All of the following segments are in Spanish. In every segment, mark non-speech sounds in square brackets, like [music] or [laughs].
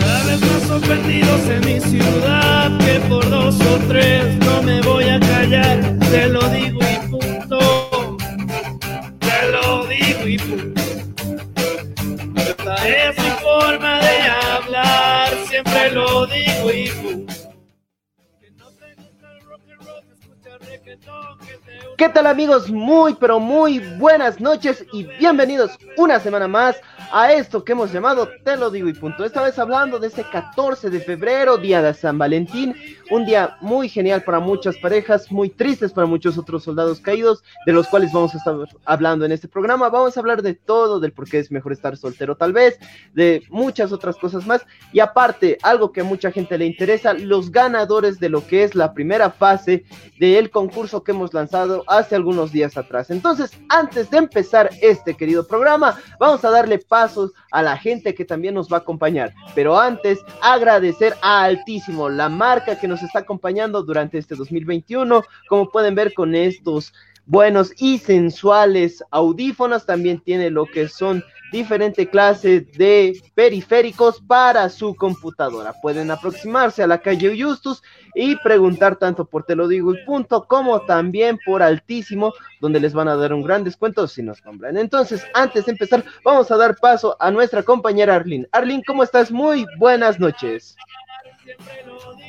Cada vez más ofendidos en mi ciudad que por dos o tres ¿Qué tal amigos? Muy pero muy buenas noches y bienvenidos una semana más a esto que hemos llamado Te lo digo y punto. Esta vez hablando de este 14 de febrero, día de San Valentín, un día muy genial para muchas parejas, muy tristes para muchos otros soldados caídos, de los cuales vamos a estar hablando en este programa. Vamos a hablar de todo, del por qué es mejor estar soltero tal vez, de muchas otras cosas más y aparte, algo que a mucha gente le interesa, los ganadores de lo que es la primera fase del concurso que hemos lanzado hace algunos días atrás. Entonces, antes de empezar este querido programa, vamos a darle pasos a la gente que también nos va a acompañar. Pero antes, agradecer a Altísimo, la marca que nos está acompañando durante este 2021. Como pueden ver con estos buenos y sensuales audífonos, también tiene lo que son diferente clase de periféricos para su computadora. Pueden aproximarse a la calle Justus y preguntar tanto por Te lo digo y punto como también por Altísimo, donde les van a dar un gran descuento si nos compran. Entonces, antes de empezar, vamos a dar paso a nuestra compañera Arlene. Arlene, ¿cómo estás? Muy buenas noches.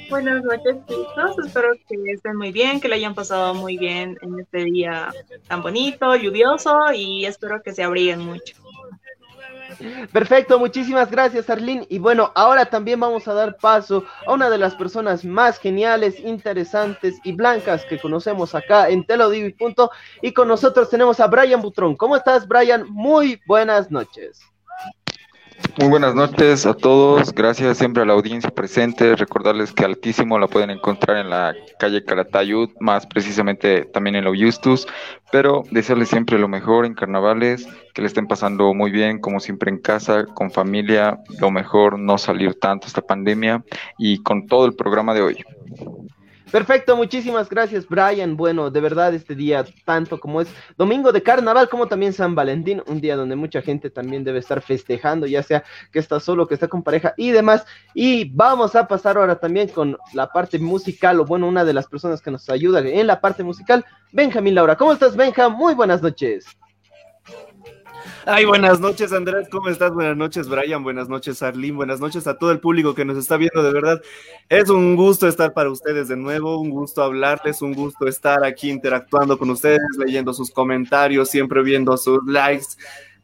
Buenas noches, chicos. Espero que estén muy bien, que le hayan pasado muy bien en este día tan bonito, lluvioso y espero que se abriguen mucho. Perfecto, muchísimas gracias Arlene. Y bueno, ahora también vamos a dar paso a una de las personas más geniales, interesantes y blancas que conocemos acá en Te lo digo y punto. Y con nosotros tenemos a Brian Butrón. ¿Cómo estás, Brian? Muy buenas noches. Muy buenas noches a todos, gracias siempre a la audiencia presente, recordarles que Altísimo la pueden encontrar en la calle Caratayud, más precisamente también en la pero desearles siempre lo mejor en carnavales, que le estén pasando muy bien, como siempre en casa, con familia, lo mejor no salir tanto esta pandemia y con todo el programa de hoy. Perfecto, muchísimas gracias Brian. Bueno, de verdad este día, tanto como es domingo de carnaval, como también San Valentín, un día donde mucha gente también debe estar festejando, ya sea que está solo, que está con pareja y demás. Y vamos a pasar ahora también con la parte musical, o bueno, una de las personas que nos ayuda en la parte musical, Benjamín Laura. ¿Cómo estás, Benja? Muy buenas noches. Ay, buenas noches, Andrés. ¿Cómo estás? Buenas noches, Brian. Buenas noches, Arlene. Buenas noches a todo el público que nos está viendo. De verdad, es un gusto estar para ustedes de nuevo. Un gusto hablarles, un gusto estar aquí interactuando con ustedes, leyendo sus comentarios, siempre viendo sus likes.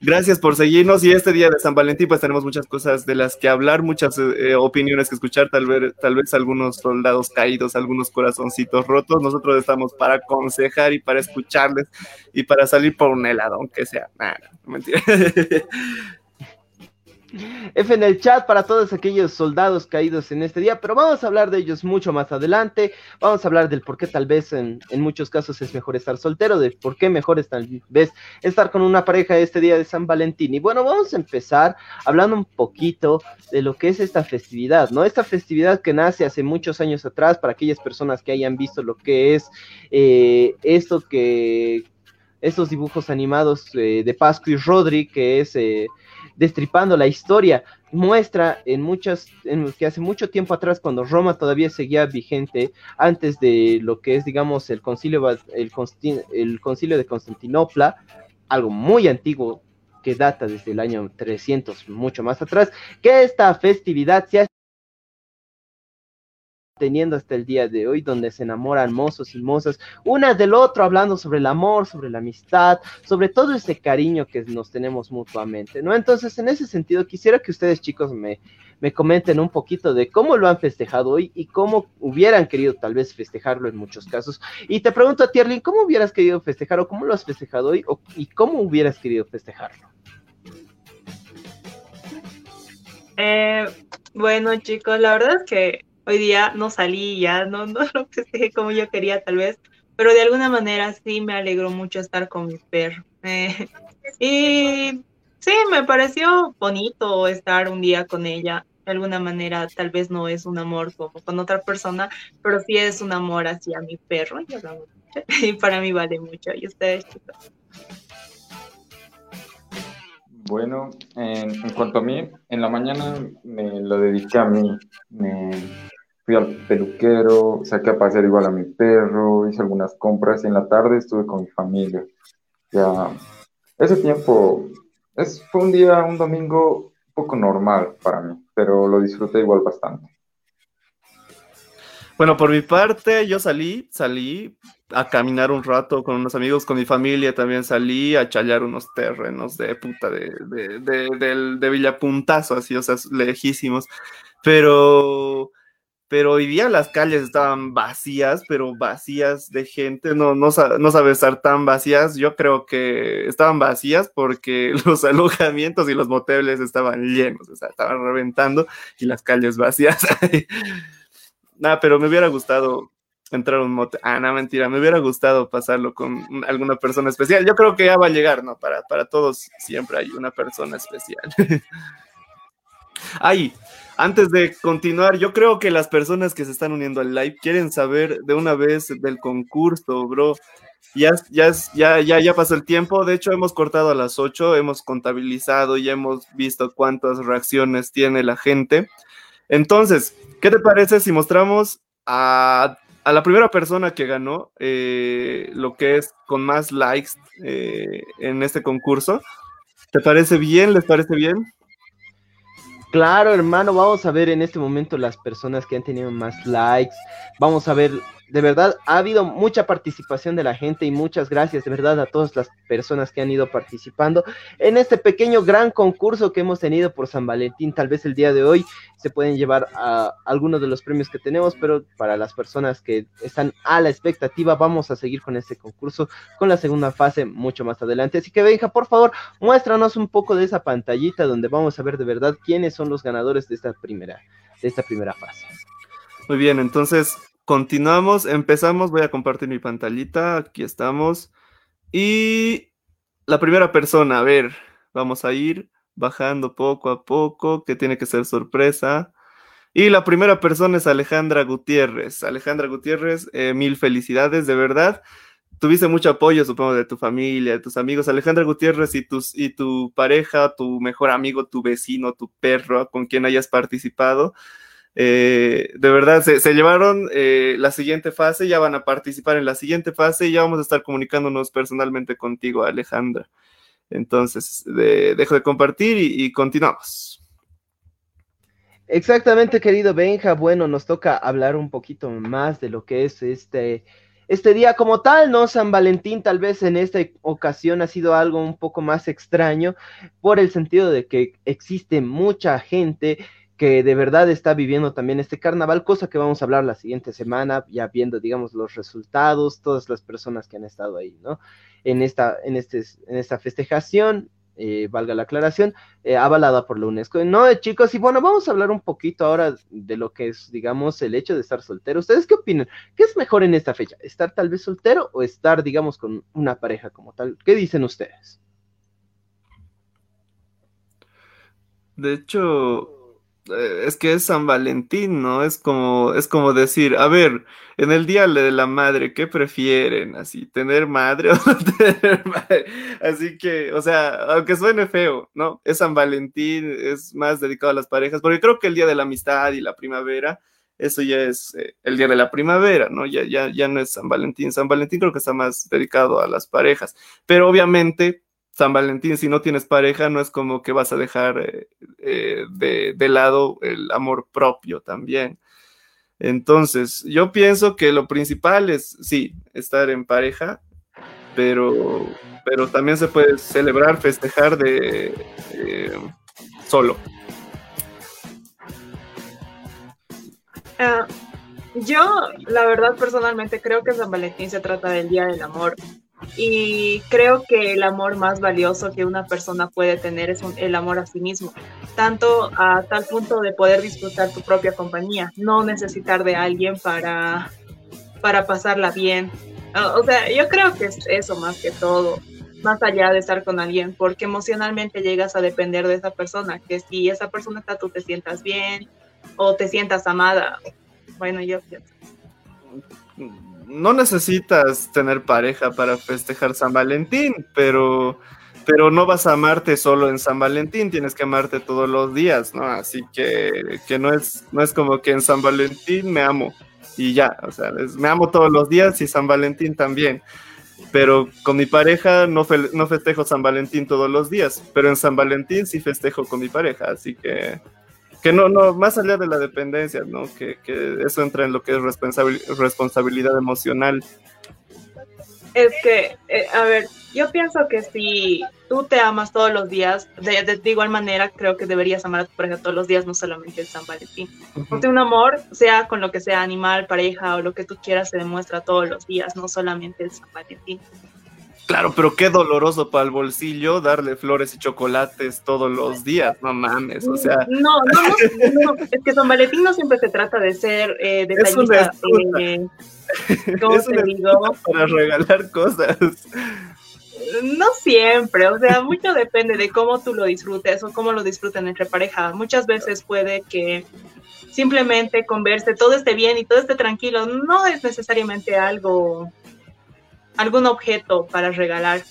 Gracias por seguirnos y este día de San Valentín pues tenemos muchas cosas de las que hablar, muchas eh, opiniones que escuchar, tal vez, tal vez algunos soldados caídos, algunos corazoncitos rotos. Nosotros estamos para aconsejar y para escucharles y para salir por un helado, aunque sea. No, mentira. [laughs] F en el chat para todos aquellos soldados caídos en este día, pero vamos a hablar de ellos mucho más adelante. Vamos a hablar del por qué tal vez en, en muchos casos es mejor estar soltero, de por qué mejor es tal vez estar con una pareja este día de San Valentín. Y bueno, vamos a empezar hablando un poquito de lo que es esta festividad, ¿no? Esta festividad que nace hace muchos años atrás para aquellas personas que hayan visto lo que es eh, esto que estos dibujos animados eh, de Pascu y Rodri, que es eh, destripando la historia, muestra en muchas, en que hace mucho tiempo atrás, cuando Roma todavía seguía vigente, antes de lo que es, digamos, el concilio, el, el concilio de Constantinopla, algo muy antiguo que data desde el año 300, mucho más atrás, que esta festividad se ha teniendo hasta el día de hoy, donde se enamoran mozos y mozas, unas del otro, hablando sobre el amor, sobre la amistad, sobre todo ese cariño que nos tenemos mutuamente, ¿no? Entonces, en ese sentido, quisiera que ustedes, chicos, me, me comenten un poquito de cómo lo han festejado hoy y cómo hubieran querido tal vez festejarlo en muchos casos. Y te pregunto a ti, Arlene, ¿cómo hubieras querido festejar o cómo lo has festejado hoy o, y cómo hubieras querido festejarlo? Eh, bueno, chicos, la verdad es que hoy día no salí ya, no, no [laughs] lo festejé como yo quería tal vez, pero de alguna manera sí me alegró mucho estar con mi perro. Eh, y sí, me pareció bonito estar un día con ella. De alguna manera, tal vez no es un amor como con otra persona, pero sí es un amor hacia mi perro. Y [laughs] para mí vale mucho. ¿Y ustedes, chicos? Bueno, en, cuanto a mí, en la mañana me lo dediqué a mí. Fui al peluquero, saqué a pasear igual a mi perro, hice algunas compras y en la tarde estuve con mi familia. Ya, ese tiempo es, fue un día, un domingo un poco normal para mí, pero lo disfruté igual bastante. Bueno, por mi parte, yo salí, salí a caminar un rato con unos amigos, con mi familia también salí a chayar unos terrenos de puta de, de, de, de Villapuntazo, así, o sea, lejísimos. Pero, pero hoy día las calles estaban vacías, pero vacías de gente, no, no, no sabe estar tan vacías. Yo creo que estaban vacías porque [laughs] los alojamientos y los moteles estaban llenos, o sea, estaban reventando y las calles vacías. [laughs] Nada, pero me hubiera gustado entrar a un mote. Ah, no, mentira, me hubiera gustado pasarlo con alguna persona especial. Yo creo que ya va a llegar, ¿no? Para, para todos siempre hay una persona especial. [laughs] Ay, antes de continuar, yo creo que las personas que se están uniendo al live quieren saber de una vez del concurso, bro. Ya, ya, ya, ya, ya pasó el tiempo. De hecho, hemos cortado a las 8, hemos contabilizado y hemos visto cuántas reacciones tiene la gente. Entonces, ¿qué te parece si mostramos a, la primera persona que ganó eh, lo que es con más likes eh, en este concurso? ¿Te parece bien? ¿Les parece bien? Claro, hermano, vamos a ver en este momento las personas que han tenido más likes. Vamos a ver de verdad ha habido mucha participación de la gente y muchas gracias de verdad a todas las personas que han ido participando en este pequeño gran concurso que hemos tenido por San Valentín. Tal vez el día de hoy se pueden llevar a algunos de los premios que tenemos, pero para las personas que están a la expectativa, vamos a seguir con este concurso con la segunda fase mucho más adelante. Así que Benja, por favor, muéstranos un poco de esa pantallita donde vamos a ver de verdad quiénes son los ganadores de esta primera, de esta primera fase. Muy bien, entonces Continuamos, empezamos, voy a compartir mi pantallita, aquí estamos. Y la primera persona, a ver, vamos a ir bajando poco a poco, que tiene que ser sorpresa. Y la primera persona es Alejandra Gutiérrez. Alejandra Gutiérrez, eh, mil felicidades, de verdad. Tuviste mucho apoyo, supongo, de tu familia, de tus amigos. Alejandra Gutiérrez y, tus, y tu pareja, tu mejor amigo, tu vecino, tu perro, con quien hayas participado. Eh, de verdad, se, llevaron eh, la siguiente fase, ya van a participar en la siguiente fase y ya vamos a estar comunicándonos personalmente contigo, Alejandra. Entonces, dejo de compartir y, continuamos. Exactamente, querido Benja. Bueno, nos toca hablar un poquito más de lo que es este, este día como tal, ¿no? San Valentín tal vez en esta ocasión ha sido algo un poco más extraño por el sentido de que existe mucha gente que de verdad está viviendo también este carnaval, cosa que vamos a hablar la siguiente semana, ya viendo, digamos, los resultados, todas las personas que han estado ahí, ¿no? En esta, en este, en esta festejación, eh, valga la aclaración, eh, avalada por la UNESCO. No, eh, chicos, y bueno, vamos a hablar un poquito ahora de lo que es, digamos, el hecho de estar soltero. ¿Ustedes qué opinan? ¿Qué es mejor en esta fecha? ¿Estar tal vez soltero o estar, digamos, con una pareja como tal? ¿Qué dicen ustedes? De hecho, es que es San Valentín, ¿no? Es como, es como decir, a ver, en el día de la madre, ¿qué prefieren? Así, tener madre [laughs] o no tener madre. Así que, o sea, aunque suene feo, ¿no? Es San Valentín, es más dedicado a las parejas, porque creo que el día de la amistad y la primavera, eso ya es eh, el día de la primavera, ¿no? Ya, ya, ya no es San Valentín. San Valentín creo que está más dedicado a las parejas, pero obviamente San Valentín, si no tienes pareja, no es como que vas a dejar eh, eh, de, lado el amor propio también. Entonces, yo pienso que lo principal es, sí, estar en pareja, pero, pero también se puede celebrar, festejar de eh, solo. Ah, yo, la verdad, personalmente creo que San Valentín se trata del Día del Amor y creo que el amor más valioso que una persona puede tener es el amor a sí mismo, tanto a tal punto de poder disfrutar tu propia compañía, no necesitar de alguien para, para pasarla bien. O sea, yo creo que es eso más que todo, más allá de estar con alguien, porque emocionalmente llegas a depender de esa persona, que si esa persona está, tú te sientas bien o te sientas amada. Bueno, yo no necesitas tener pareja para festejar San Valentín, pero, pero no vas a amarte solo en San Valentín, tienes que amarte todos los días, ¿no? Así que, que no, es, no es como que en San Valentín me amo y ya, o sea, me amo todos los días y San Valentín también. Pero con mi pareja no, no festejo San Valentín todos los días, pero en San Valentín sí festejo con mi pareja, así que que no, no, más allá de la dependencia, ¿no? Que, que eso entra en lo que es responsabilidad emocional. Es que, eh, a ver, yo pienso que si tú te amas todos los días, de, de, igual manera creo que deberías amar a tu pareja todos los días, no solamente el San Valentín. Porque un amor, sea con lo que sea, animal, pareja o lo que tú quieras, se demuestra todos los días, no solamente el San Valentín. Claro, pero qué doloroso para el bolsillo darle flores y chocolates todos los días, no mames, o sea. No, no, no, es que San Valentín no siempre se trata de ser eh, detallista. Eh, es una [laughs] digo? para regalar cosas. No siempre, o sea, mucho depende de cómo tú lo disfrutes o cómo lo disfruten entre pareja. Muchas veces puede que simplemente converse, todo esté bien y todo esté tranquilo. No es necesariamente algo algún objeto para regalar.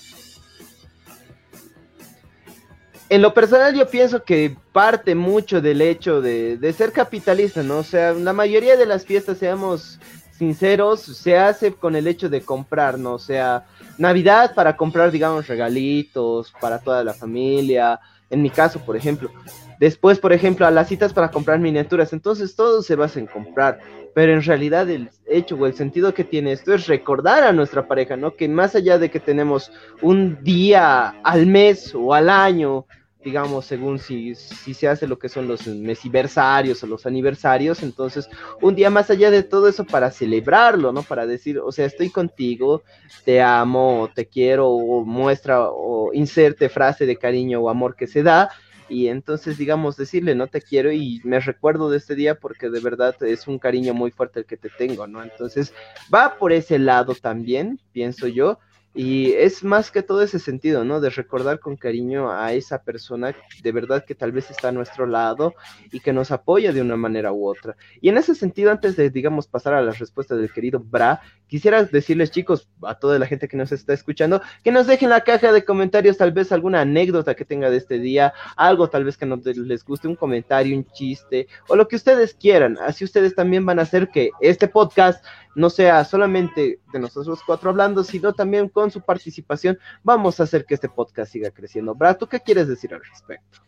En lo personal yo pienso que parte mucho del hecho de, ser capitalista, ¿no? O sea, la mayoría de las fiestas, seamos sinceros, se hace con el hecho de comprar, ¿no? O sea, Navidad para comprar, digamos, regalitos para toda la familia. En mi caso, por ejemplo, Después, por ejemplo, a las citas para comprar miniaturas. Entonces todo se basa en comprar. Pero en realidad el hecho o el sentido que tiene esto es recordar a nuestra pareja, ¿no? Que más allá de que tenemos un día al mes o al año, digamos, según si, si se hace lo que son los mesiversarios o los aniversarios, entonces un día más allá de todo eso para celebrarlo, ¿no? Para decir, o sea, estoy contigo, te amo, te quiero, o muestra o inserte frase de cariño o amor que se da, y entonces digamos decirle no te quiero y me recuerdo de este día porque de verdad es un cariño muy fuerte el que te tengo, ¿no? Entonces va por ese lado también, pienso yo, y es más que todo ese sentido, ¿no? De recordar con cariño a esa persona de verdad que tal vez está a nuestro lado y que nos apoya de una manera u otra. Y en ese sentido, antes de, digamos, pasar a las respuestas del querido Bra, quisiera decirles, chicos, a toda la gente que nos está escuchando, que nos dejen en la caja de comentarios tal vez alguna anécdota que tenga de este día, algo tal vez que no les guste, un comentario, un chiste, o lo que ustedes quieran. Así ustedes también van a hacer que este podcast no sea solamente de nosotros cuatro hablando, sino también con su participación, vamos a hacer que este podcast siga creciendo. Brad, ¿tú qué quieres decir al respecto?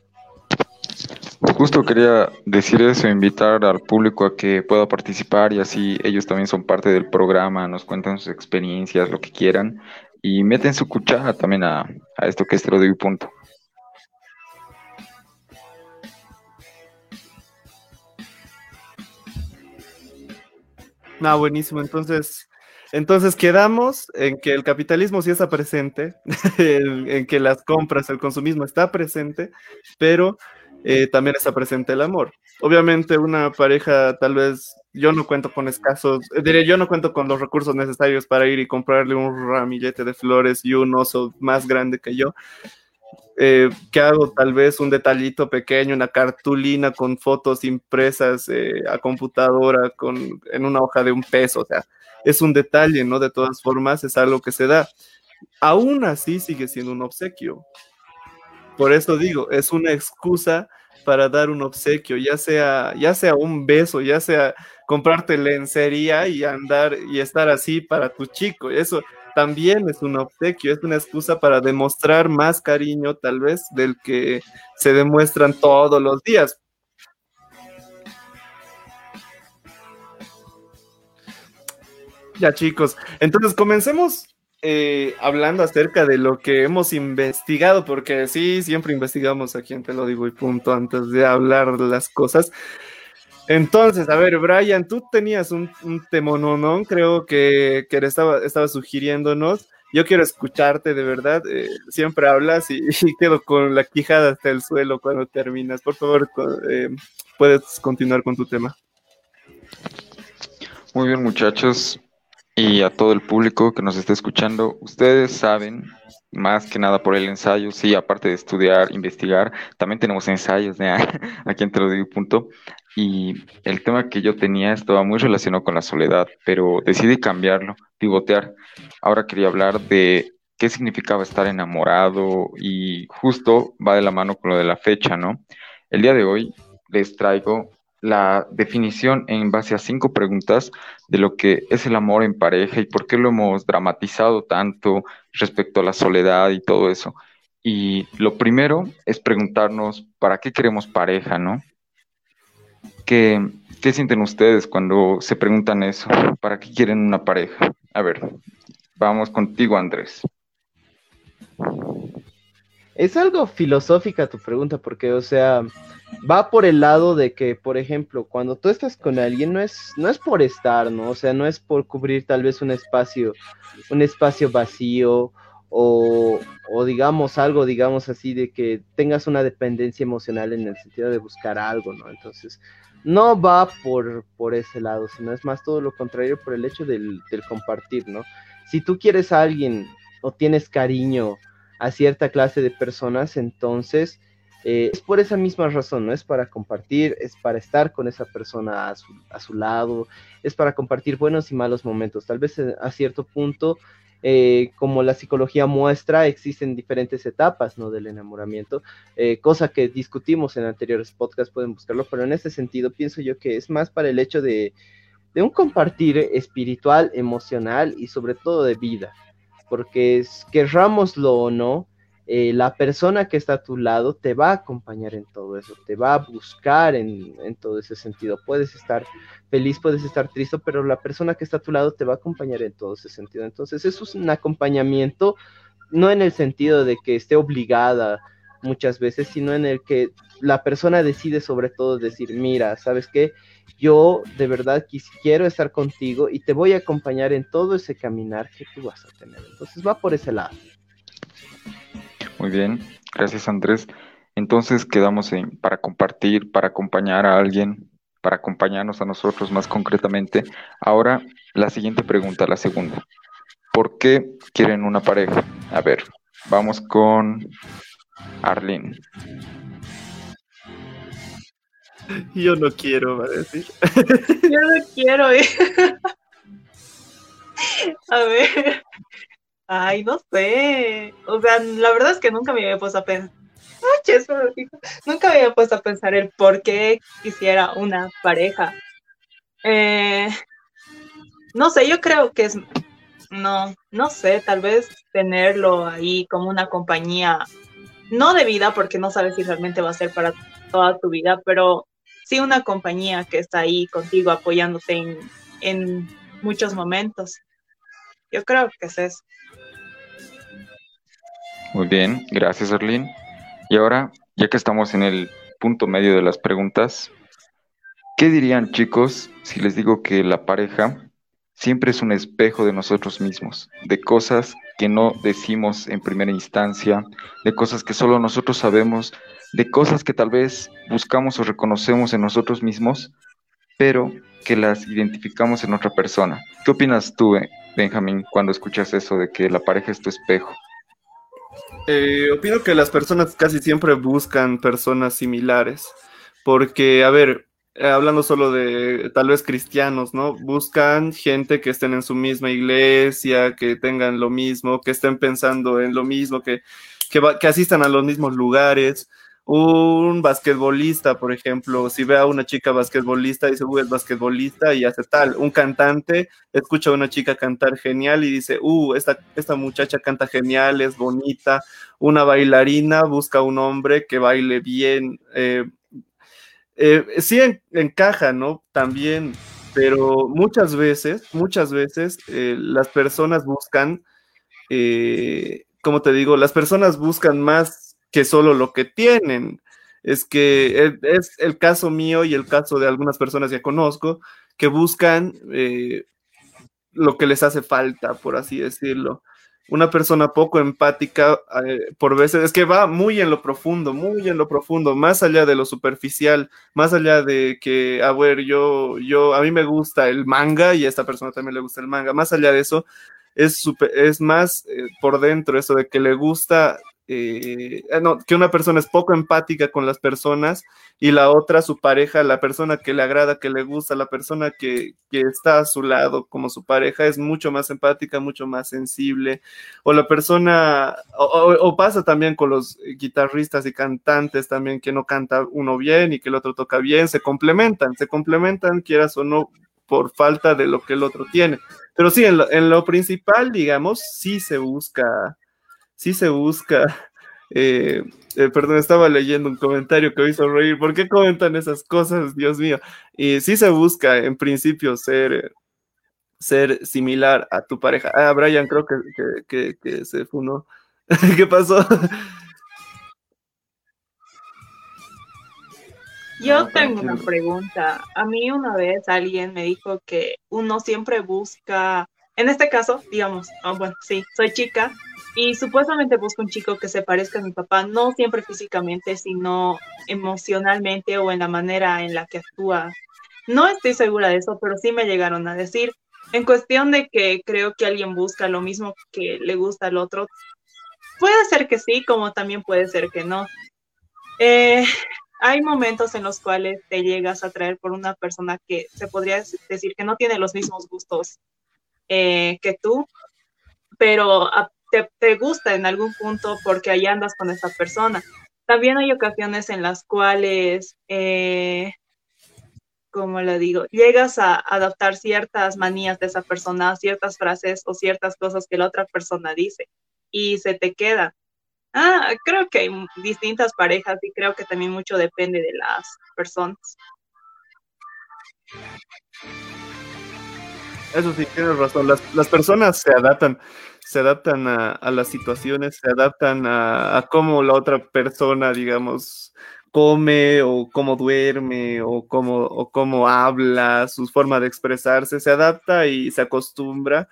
Justo quería decir eso, invitar al público a que pueda participar y así ellos también son parte del programa, nos cuentan sus experiencias, lo que quieran y meten su cuchara también a, a esto que es Te punto. No, buenísimo. Entonces, entonces quedamos en que el capitalismo sí está presente, [laughs] en, que las compras, el consumismo está presente, pero eh, también está presente el amor. Obviamente una pareja tal vez yo no cuento con escasos, eh, diré yo no cuento con los recursos necesarios para ir y comprarle un ramillete de flores y un oso más grande que yo, eh, que hago tal vez un detallito pequeño, una cartulina con fotos impresas eh, a computadora con, en una hoja de un peso, o sea, es un detalle, ¿no? De todas formas, es algo que se da. Aún así sigue siendo un obsequio. Por eso digo, es una excusa para dar un obsequio, ya sea, ya sea un beso, ya sea comprarte lencería y andar y estar así para tu chico. Eso, también es un obsequio, es una excusa para demostrar más cariño tal vez del que se demuestran todos los días. Ya chicos, entonces comencemos eh, hablando acerca de lo que hemos investigado, porque sí, siempre investigamos aquí en Te lo digo y punto antes de hablar las cosas. Entonces, a ver, Brian, tú tenías un, un temononón, creo que, que estaba, estaba sugiriéndonos. Yo quiero escucharte de verdad. Eh, siempre hablas y, [laughs] quedo con la quijada hasta el suelo cuando terminas. Por favor, eh, puedes continuar con tu tema. Muy bien, muchachos. Y a todo el público que nos está escuchando. Ustedes saben, más que nada por el ensayo, sí, aparte de estudiar, investigar, también tenemos ensayos, de [laughs] aquí en Te lo digo punto. Y el tema que yo tenía estaba muy relacionado con la soledad, pero decidí cambiarlo, pivotear. Ahora quería hablar de qué significaba estar enamorado y justo va de la mano con lo de la fecha, ¿no? El día de hoy les traigo la definición en base a cinco preguntas de lo que es el amor en pareja y por qué lo hemos dramatizado tanto respecto a la soledad y todo eso. Y lo primero es preguntarnos, ¿para qué queremos pareja, no? ¿Qué, qué sienten ustedes cuando se preguntan eso? ¿Para qué quieren una pareja? A ver, vamos contigo, Andrés. Es algo filosófica tu pregunta, porque, o sea, va por el lado de que, por ejemplo, cuando tú estás con alguien, no es, no es por estar, ¿no? O sea, no es por cubrir tal vez un espacio, un espacio vacío, o, o digamos algo, digamos así, de que tengas una dependencia emocional en el sentido de buscar algo, ¿no? Entonces, no va por, por ese lado, sino es más todo lo contrario por el hecho del, del compartir, ¿no? Si tú quieres a alguien o tienes cariño a cierta clase de personas, entonces eh, es por esa misma razón, no es para compartir, es para estar con esa persona a su, lado, es para compartir buenos y malos momentos. Tal vez eh, a cierto punto, eh, como la psicología muestra, existen diferentes etapas ¿no? del enamoramiento, cosa que discutimos en anteriores podcasts, pueden buscarlo, pero en ese sentido pienso yo que es más para el hecho de, de un compartir espiritual, emocional y sobre todo de vida porque querrámoslo o no, eh, la persona que está a tu lado te va a acompañar en todo eso, te va a buscar en, en, todo ese sentido. Puedes estar feliz, puedes estar triste, pero la persona que está a tu lado te va a acompañar en todo ese sentido. Entonces, eso es un acompañamiento, no en el sentido de que esté obligada muchas veces, sino en el que la persona decide sobre todo decir, mira, ¿sabes qué? Yo de verdad quiero estar contigo y te voy a acompañar en todo ese caminar que tú vas a tener. Entonces va por ese lado. Muy bien, gracias Andrés. Entonces quedamos en para compartir, para acompañar a alguien, para acompañarnos a nosotros más concretamente. Ahora, la siguiente pregunta, la segunda. ¿Por qué quieren una pareja? A ver, vamos con Arlene. Yo no quiero, va a decir. [laughs] Yo no quiero. Eh. A ver. Ay, no sé. O sea, la verdad es que nunca me había puesto a pensar. Nunca me había puesto a pensar el por qué quisiera una pareja. Eh, no sé, yo creo que es. No, no sé, tal vez tenerlo ahí como una compañía no de vida, porque no sabes si realmente va a ser para toda tu vida, pero sí una compañía que está ahí contigo apoyándote en, muchos momentos. Yo creo que es eso. Muy bien, gracias Arlene. Y ahora, ya que estamos en el punto medio de las preguntas, ¿qué dirían chicos si les digo que la pareja siempre es un espejo de nosotros mismos, de cosas que no decimos en primera instancia, de cosas que solo nosotros sabemos, de cosas que tal vez buscamos o reconocemos en nosotros mismos, pero que las identificamos en otra persona. ¿Qué opinas tú, Benjamín, cuando escuchas eso de que la pareja es tu espejo? Eh, opino que las personas casi siempre buscan personas similares, porque, a ver, eh, hablando solo de tal vez cristianos, ¿no? Buscan gente que estén en su misma iglesia, que tengan lo mismo, que estén pensando en lo mismo, que, que, asistan a los mismos lugares. Un basquetbolista, por ejemplo, si ve a una chica basquetbolista, dice, uh, es basquetbolista y hace tal. Un cantante escucha a una chica cantar genial y dice, uh, esta, esta muchacha canta genial, es bonita. Una bailarina busca a un hombre que baile bien, eh, eh, sí encaja, ¿no? También, pero muchas veces, muchas veces eh, las personas buscan, eh, como te digo, las personas buscan más que solo lo que tienen. Es que es el caso mío y el caso de algunas personas que conozco que buscan lo que les hace falta, por así decirlo. Una persona poco empática eh, por veces, es que va muy en lo profundo, muy en lo profundo, más allá de lo superficial, más allá de que, a ver, yo, yo, a mí me gusta el manga y a esta persona también le gusta el manga, más allá de eso, es, es más eh, por dentro eso de que le gusta eh, ah, no, que una persona es poco empática con las personas y la otra, su pareja, la persona que le agrada, que le gusta, la persona que, está a su lado como su pareja es mucho más empática, mucho más sensible, o la persona, o, pasa también con los guitarristas y cantantes también que no canta uno bien y que el otro toca bien, se complementan, se complementan, quieras o no, por falta de lo que el otro tiene. Pero sí, en lo, en lo principal, digamos, sí se busca sí se busca. Eh, eh, perdón, estaba leyendo un comentario que me hizo reír. ¿Por qué comentan esas cosas, Dios mío? Y sí se busca, en principio, ser, ser similar a tu pareja. Ah, Brian, creo que, que, se funó. [laughs] ¿Qué pasó? Yo tengo una pregunta. A mí una vez alguien me dijo que uno siempre busca, en este caso, digamos, ah, bueno, sí, soy chica y supuestamente busco un chico que se parezca a mi papá, no siempre físicamente, sino emocionalmente o en la manera en la que actúa. No estoy segura de eso, pero sí me llegaron a decir. En cuestión de que creo que alguien busca lo mismo que le gusta al otro, puede ser que sí, como también puede ser que no. Eh, hay momentos en los cuales te llegas a traer por una persona que se podría decir que no tiene los mismos gustos eh, que tú, pero a te, gusta en algún punto porque ahí andas con esa persona. También hay ocasiones en las cuales, eh, como lo digo, llegas a adaptar ciertas manías de esa persona, ciertas frases o ciertas cosas que la otra persona dice y se te queda. Ah, creo que hay distintas parejas y creo que también mucho depende de las personas. Eso sí, tienes razón. Las, las personas se adaptan se adaptan a, las situaciones, se adaptan a, cómo la otra persona, digamos, come o cómo duerme o cómo, o cómo habla, su forma de expresarse, se adapta y se acostumbra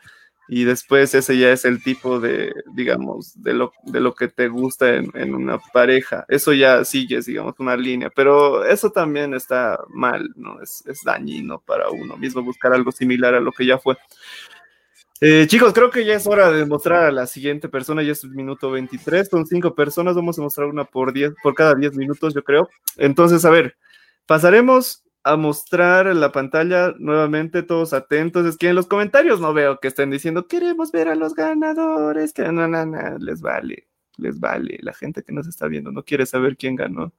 y después ese ya es el tipo de, digamos, de lo, de lo que te gusta en, en, una pareja. Eso ya sigues, digamos, una línea, pero eso también está mal, ¿no? Es, es dañino para uno mismo buscar algo similar a lo que ya fue. Eh, chicos, creo que ya es hora de mostrar a la siguiente persona, ya es el minuto 23, son cinco personas, vamos a mostrar una por, diez, por cada 10 minutos, yo creo. Entonces, a ver, pasaremos a mostrar la pantalla nuevamente, todos atentos. Es que en los comentarios no veo que estén diciendo, queremos ver a los ganadores, que no, no, no, les vale, les vale. La gente que nos está viendo no quiere saber quién ganó.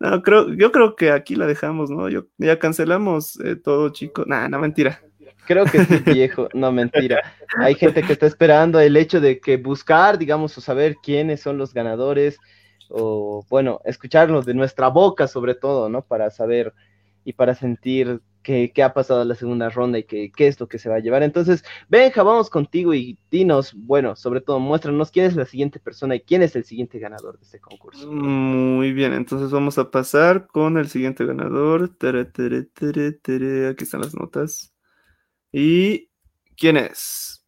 No, creo, yo creo que aquí la dejamos, ¿no? Yo, ya cancelamos eh, todo, chicos. Nah, no, mentira. Creo que sí, viejo, no mentira. Hay gente que está esperando el hecho de que buscar, digamos, o saber quiénes son los ganadores, o bueno, escucharlos de nuestra boca sobre todo, ¿no? Para saber y para sentir qué, ha pasado en la segunda ronda y qué, qué, es lo que se va a llevar. Entonces, Benja, vamos contigo y dinos, bueno, sobre todo muéstranos quién es la siguiente persona y quién es el siguiente ganador de este concurso. Muy bien, entonces vamos a pasar con el siguiente ganador. Aquí están las notas. ¿Y quién es?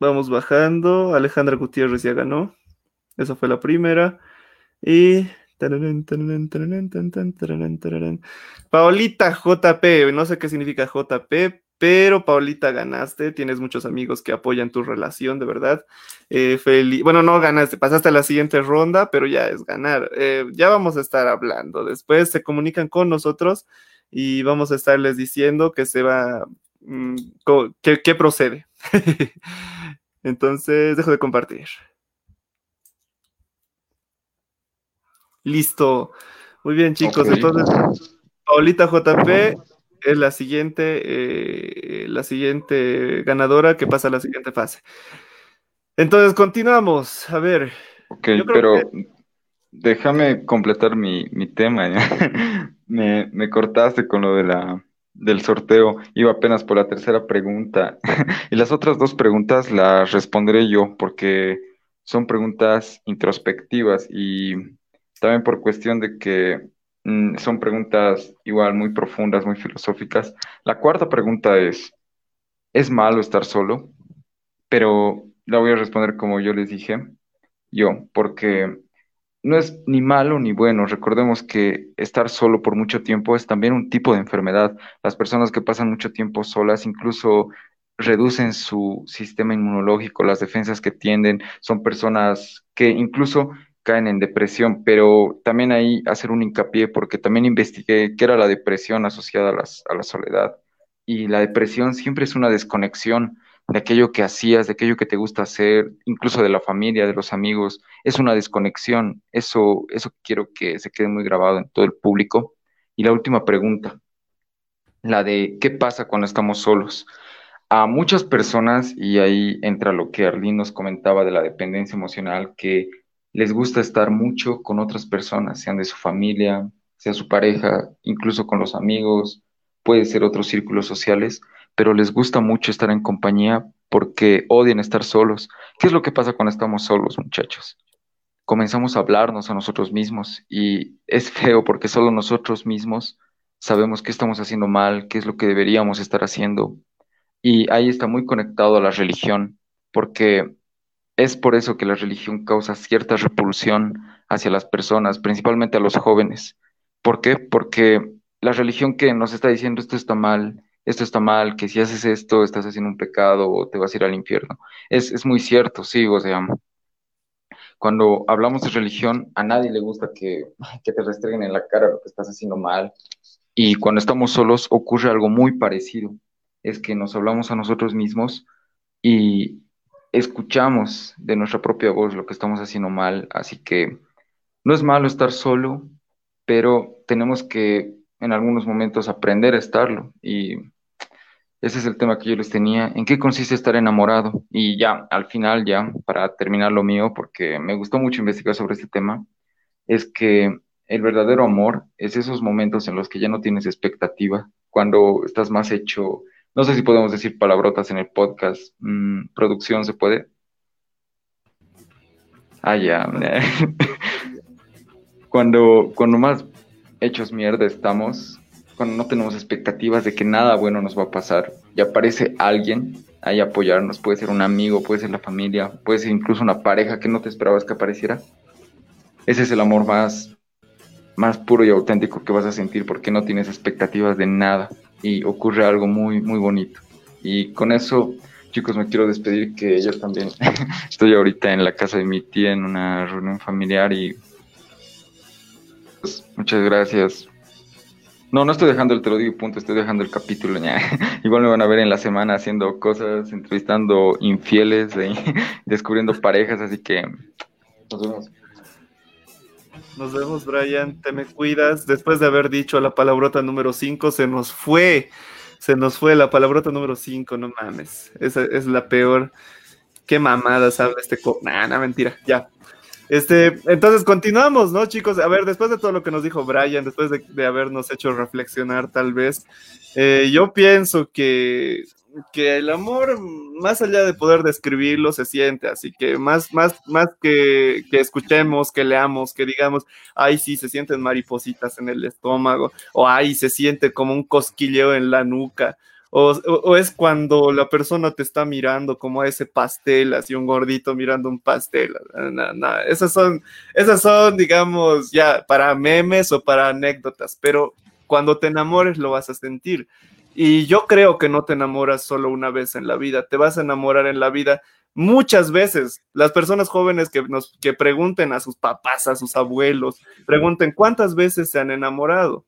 Vamos bajando. Alejandra Gutiérrez ya ganó. Esa fue la primera. Y. Paolita JP. No sé qué significa JP, pero Paolita ganaste. Tienes muchos amigos que apoyan tu relación, de verdad. Eh, bueno, no ganaste, pasaste a la siguiente ronda, pero ya es ganar. Eh, ya vamos a estar hablando. Después se comunican con nosotros y vamos a estarles diciendo que se va Mm, ¿qué, procede? [laughs] Entonces, dejo de compartir. Listo. Muy bien, chicos. Entonces, Paulita JP es la siguiente, eh, la siguiente ganadora que pasa a la siguiente fase. Entonces, continuamos. A ver. Ok, pero déjame completar mi, tema. [laughs] me, me cortaste con lo de la del sorteo. Iba apenas por la tercera pregunta. [laughs] y las otras dos preguntas las responderé yo porque son preguntas introspectivas y también por cuestión de que mm, son preguntas igual muy profundas, muy filosóficas. La cuarta pregunta es, ¿es malo estar solo? Pero la voy a responder como yo les dije, yo, porque no es ni malo ni bueno. Recordemos que estar solo por mucho tiempo es también un tipo de enfermedad. Las personas que pasan mucho tiempo solas incluso reducen su sistema inmunológico, las defensas que tienden, son personas que incluso caen en depresión, pero también ahí hacer un hincapié porque también investigué qué era la depresión asociada a, a la soledad. Y la depresión siempre es una desconexión de aquello que hacías, de aquello que te gusta hacer, incluso de la familia, de los amigos. Es una desconexión. Eso, eso quiero que se quede muy grabado en todo el público. Y la última pregunta, la de qué pasa cuando estamos solos. A muchas personas, y ahí entra lo que Arlene nos comentaba de la dependencia emocional, que les gusta estar mucho con otras personas, sean de su familia, sea su pareja, incluso con los amigos, puede ser otros círculos sociales, pero les gusta mucho estar en compañía porque odian estar solos. ¿Qué es lo que pasa cuando estamos solos, muchachos? Comenzamos a hablarnos a nosotros mismos y es feo porque solo nosotros mismos sabemos qué estamos haciendo mal, qué es lo que deberíamos estar haciendo. Y ahí está muy conectado a la religión, porque es por eso que la religión causa cierta repulsión hacia las personas, principalmente a los jóvenes. ¿Por qué? Porque la religión que nos está diciendo esto está mal, esto está mal, que si haces esto estás haciendo un pecado o te vas a ir al infierno. Es, es muy cierto, sí, o sea, cuando hablamos de religión, a nadie le gusta que, que te restreguen en la cara lo que estás haciendo mal. Y cuando estamos solos ocurre algo muy parecido. Es que nos hablamos a nosotros mismos y escuchamos de nuestra propia voz lo que estamos haciendo mal. Así que no es malo estar solo, pero tenemos que en algunos momentos aprender a estarlo. Y ese es el tema que yo les tenía. ¿En qué consiste estar enamorado? Y ya, al final, ya, para terminar lo mío, porque me gustó mucho investigar sobre este tema, es que el verdadero amor es esos momentos en los que ya no tienes expectativa, cuando estás más hecho, no sé si podemos decir palabrotas en el podcast, mm, producción se puede. Ah, ya. [laughs] cuando, cuando más hechos mierda estamos, cuando no tenemos expectativas de que nada bueno nos va a pasar y aparece alguien ahí apoyarnos, puede ser un amigo, puede ser la familia, puede ser incluso una pareja que no te esperabas que apareciera. Ese es el amor más, más puro y auténtico que vas a sentir porque no tienes expectativas de nada y ocurre algo muy, muy bonito. Y con eso, chicos, me quiero despedir que yo también [laughs] estoy ahorita en la casa de mi tía en una reunión familiar y pues, muchas gracias. No, no estoy dejando el te lo digo punto, estoy dejando el capítulo ya. [laughs] Igual me van a ver en la semana haciendo cosas, entrevistando infieles, [laughs] descubriendo parejas, así que nos vemos. Nos vemos, Brian. Te me cuidas. Después de haber dicho la palabrota número 5, se nos fue. Se nos fue la palabrota número 5, no mames. Esa es la peor. Qué mamadas habla este co. Nah, nah, mentira. Ya. Este, entonces continuamos, ¿no, chicos? A ver, después de todo lo que nos dijo Brian, después de, habernos hecho reflexionar, tal vez, eh, yo pienso que, que, el amor, más allá de poder describirlo, se siente. Así que más, más, más que, que escuchemos, que leamos, que digamos, ay, sí, se sienten maripositas en el estómago, o ay, se siente como un cosquilleo en la nuca o, es cuando la persona te está mirando como a ese pastel, así un gordito mirando un pastel. Esas son, esas son, digamos, ya para memes o para anécdotas, pero cuando te enamores lo vas a sentir. Y yo creo que no te enamoras solo una vez en la vida, te vas a enamorar en la vida muchas veces. Las personas jóvenes que nos que pregunten a sus papás, a sus abuelos, pregunten cuántas veces se han enamorado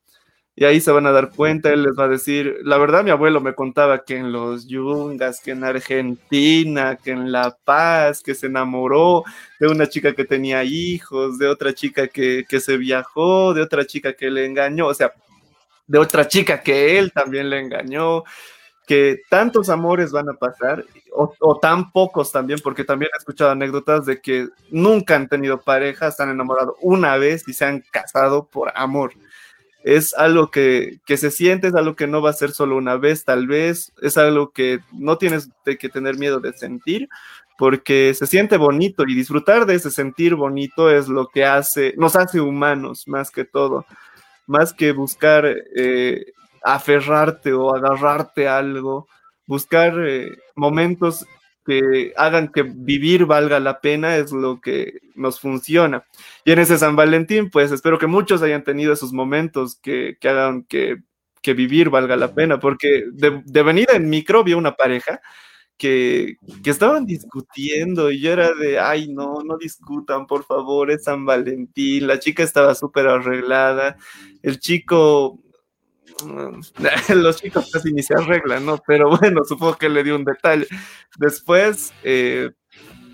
y ahí se van a dar cuenta, él les va a decir, la verdad mi abuelo me contaba que en los Yungas, que en Argentina, que en La Paz, que se enamoró de una chica que tenía hijos, de otra chica que, se viajó, de otra chica que le engañó, o sea, de otra chica que él también le engañó, que tantos amores van a pasar, o, o, tan pocos también, porque también he escuchado anécdotas de que nunca han tenido pareja, se han enamorado una vez y se han casado por amor es algo que, se siente, es algo que no va a ser solo una vez, tal vez, es algo que no tienes que tener miedo de sentir, porque se siente bonito y disfrutar de ese sentir bonito es lo que hace, nos hace humanos más que todo, más que buscar eh, aferrarte o agarrarte a algo, buscar eh, momentos que hagan que vivir valga la pena es lo que nos funciona. Y en ese San Valentín, pues espero que muchos hayan tenido esos momentos que, que hagan que, que, vivir valga la pena, porque de, de venida en micro vi una pareja que, que, estaban discutiendo y yo era de, ay, no, no discutan, por favor, es San Valentín, la chica estaba súper arreglada, el chico [laughs] los chicos casi ni se arreglan, ¿no? Pero bueno, [laughs] supongo que le dio un detalle. Después, eh,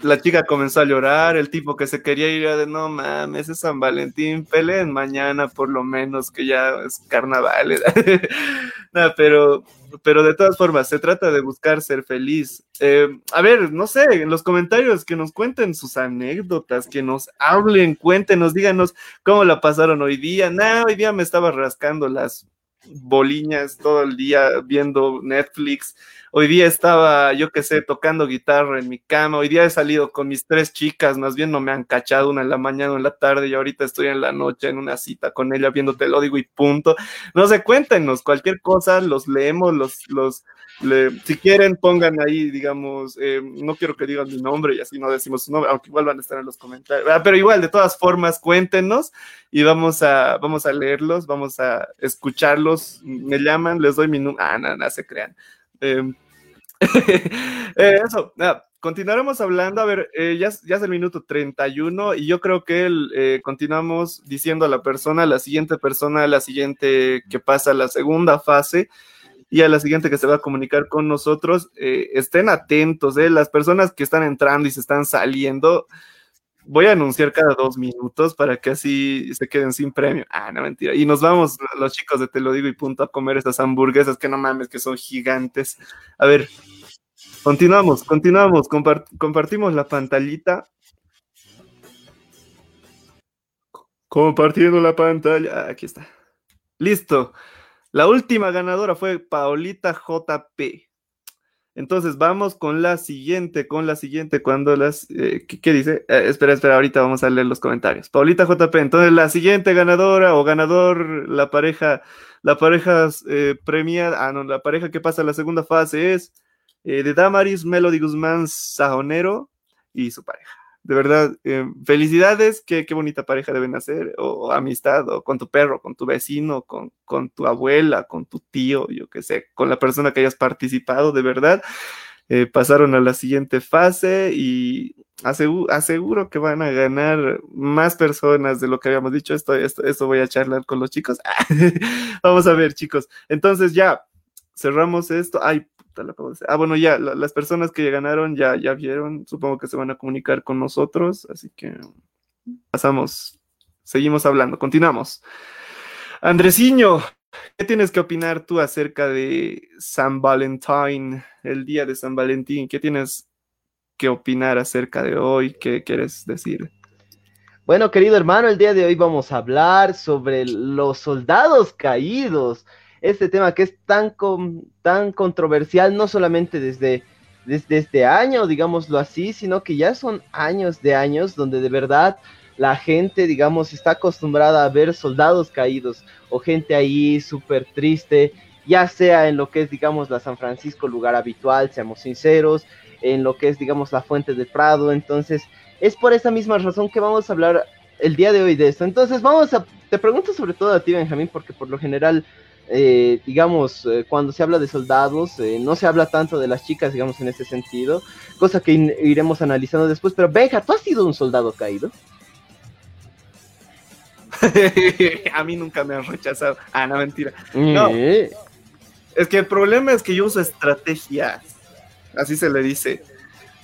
la chica comenzó a llorar, el tipo que se quería ir de no mames, es San Valentín, peleen mañana por lo menos, que ya es carnaval. [laughs] no, pero, pero de todas formas, se trata de buscar ser feliz. Eh, a ver, no sé, en los comentarios que nos cuenten sus anécdotas, que nos hablen, cuéntenos, díganos cómo la pasaron hoy día. Nah, hoy día me estaba rascando las boliñas todo el día viendo Netflix. Hoy día estaba, yo qué sé, tocando guitarra en mi cama. Hoy día he salido con mis tres chicas, más bien no me han cachado una en la mañana o en la tarde y ahorita estoy en la noche en una cita con ella viéndote lo digo y punto. No sé, cuéntenos cualquier cosa, los leemos, los, los, si quieren pongan ahí, digamos, eh, no quiero que digan mi nombre y así no decimos su nombre, aunque igual van a estar en los comentarios. Ah, pero igual, de todas formas, cuéntenos y vamos a, vamos a leerlos, vamos a escucharlos. Me llaman, les doy mi número. Ah, nada, no, se crean. Em, [laughs] eh, eso, continuaremos hablando, a ver, eh, ya, ya, es el minuto 31 y yo creo que eh, continuamos diciendo a la persona, a la siguiente persona, a la siguiente que pasa a la segunda fase y a la siguiente que se va a comunicar con nosotros, estén atentos, las personas que están entrando y se están saliendo, voy a anunciar cada dos minutos para que así se queden sin premio. Ah, no mentira. Y nos vamos los chicos de Te lo digo y punto a comer estas hamburguesas que no mames, que son gigantes. A ver, continuamos, continuamos, compartimos la pantallita. Compartiendo la pantalla. Ah, aquí está. Listo. La última ganadora fue Paulita JP. Entonces vamos con la siguiente, con la siguiente, cuando las... Eh, ¿qué, dice? Eh, espera, espera, ahorita vamos a leer los comentarios. Paulita JP, entonces la siguiente ganadora o ganador, la pareja, la pareja eh, premiada, ah, no, la pareja que pasa a la segunda fase es de Damaris Melody Guzmán Sajonero y su pareja de verdad, eh, felicidades, qué, qué, bonita pareja deben hacer, o, amistad, o con tu perro, con tu vecino, con, con tu abuela, con tu tío, yo qué sé, con la persona que hayas participado, de verdad. Eh, pasaron a la siguiente fase y aseguro, aseguro, que van a ganar más personas de lo que habíamos dicho. Esto, esto, esto voy a charlar con los chicos. [laughs] Vamos a ver, chicos. Entonces ya cerramos esto. Ay, Ah, bueno, ya, las personas que ya ganaron ya, ya vieron, supongo que se van a comunicar con nosotros, así que pasamos, seguimos hablando, continuamos. Andresiño, ¿qué tienes que opinar tú acerca de San Valentín, el día de San Valentín? ¿Qué tienes que opinar acerca de hoy? ¿Qué quieres decir? Bueno, querido hermano, el día de hoy vamos a hablar sobre los soldados caídos este tema que es tan, tan controversial, no solamente desde, desde este año, digámoslo así, sino que ya son años de años donde de verdad la gente, digamos, está acostumbrada a ver soldados caídos o gente ahí súper triste, ya sea en lo que es, digamos, la San Francisco, lugar habitual, seamos sinceros, en lo que es, digamos, la Fuente del Prado. Entonces, es por esa misma razón que vamos a hablar el día de hoy de esto. Entonces, vamos a, te pregunto sobre todo a ti, Benjamín, porque por lo general eh, digamos, eh, cuando se habla de soldados, eh, no se habla tanto de las chicas, digamos, en ese sentido, cosa que iremos analizando después. Pero Benja, ¿tú has sido un soldado caído? [laughs] a mí nunca me han rechazado. Ah, no, mentira. No. Es que el problema es que yo uso estrategias. Así se le dice.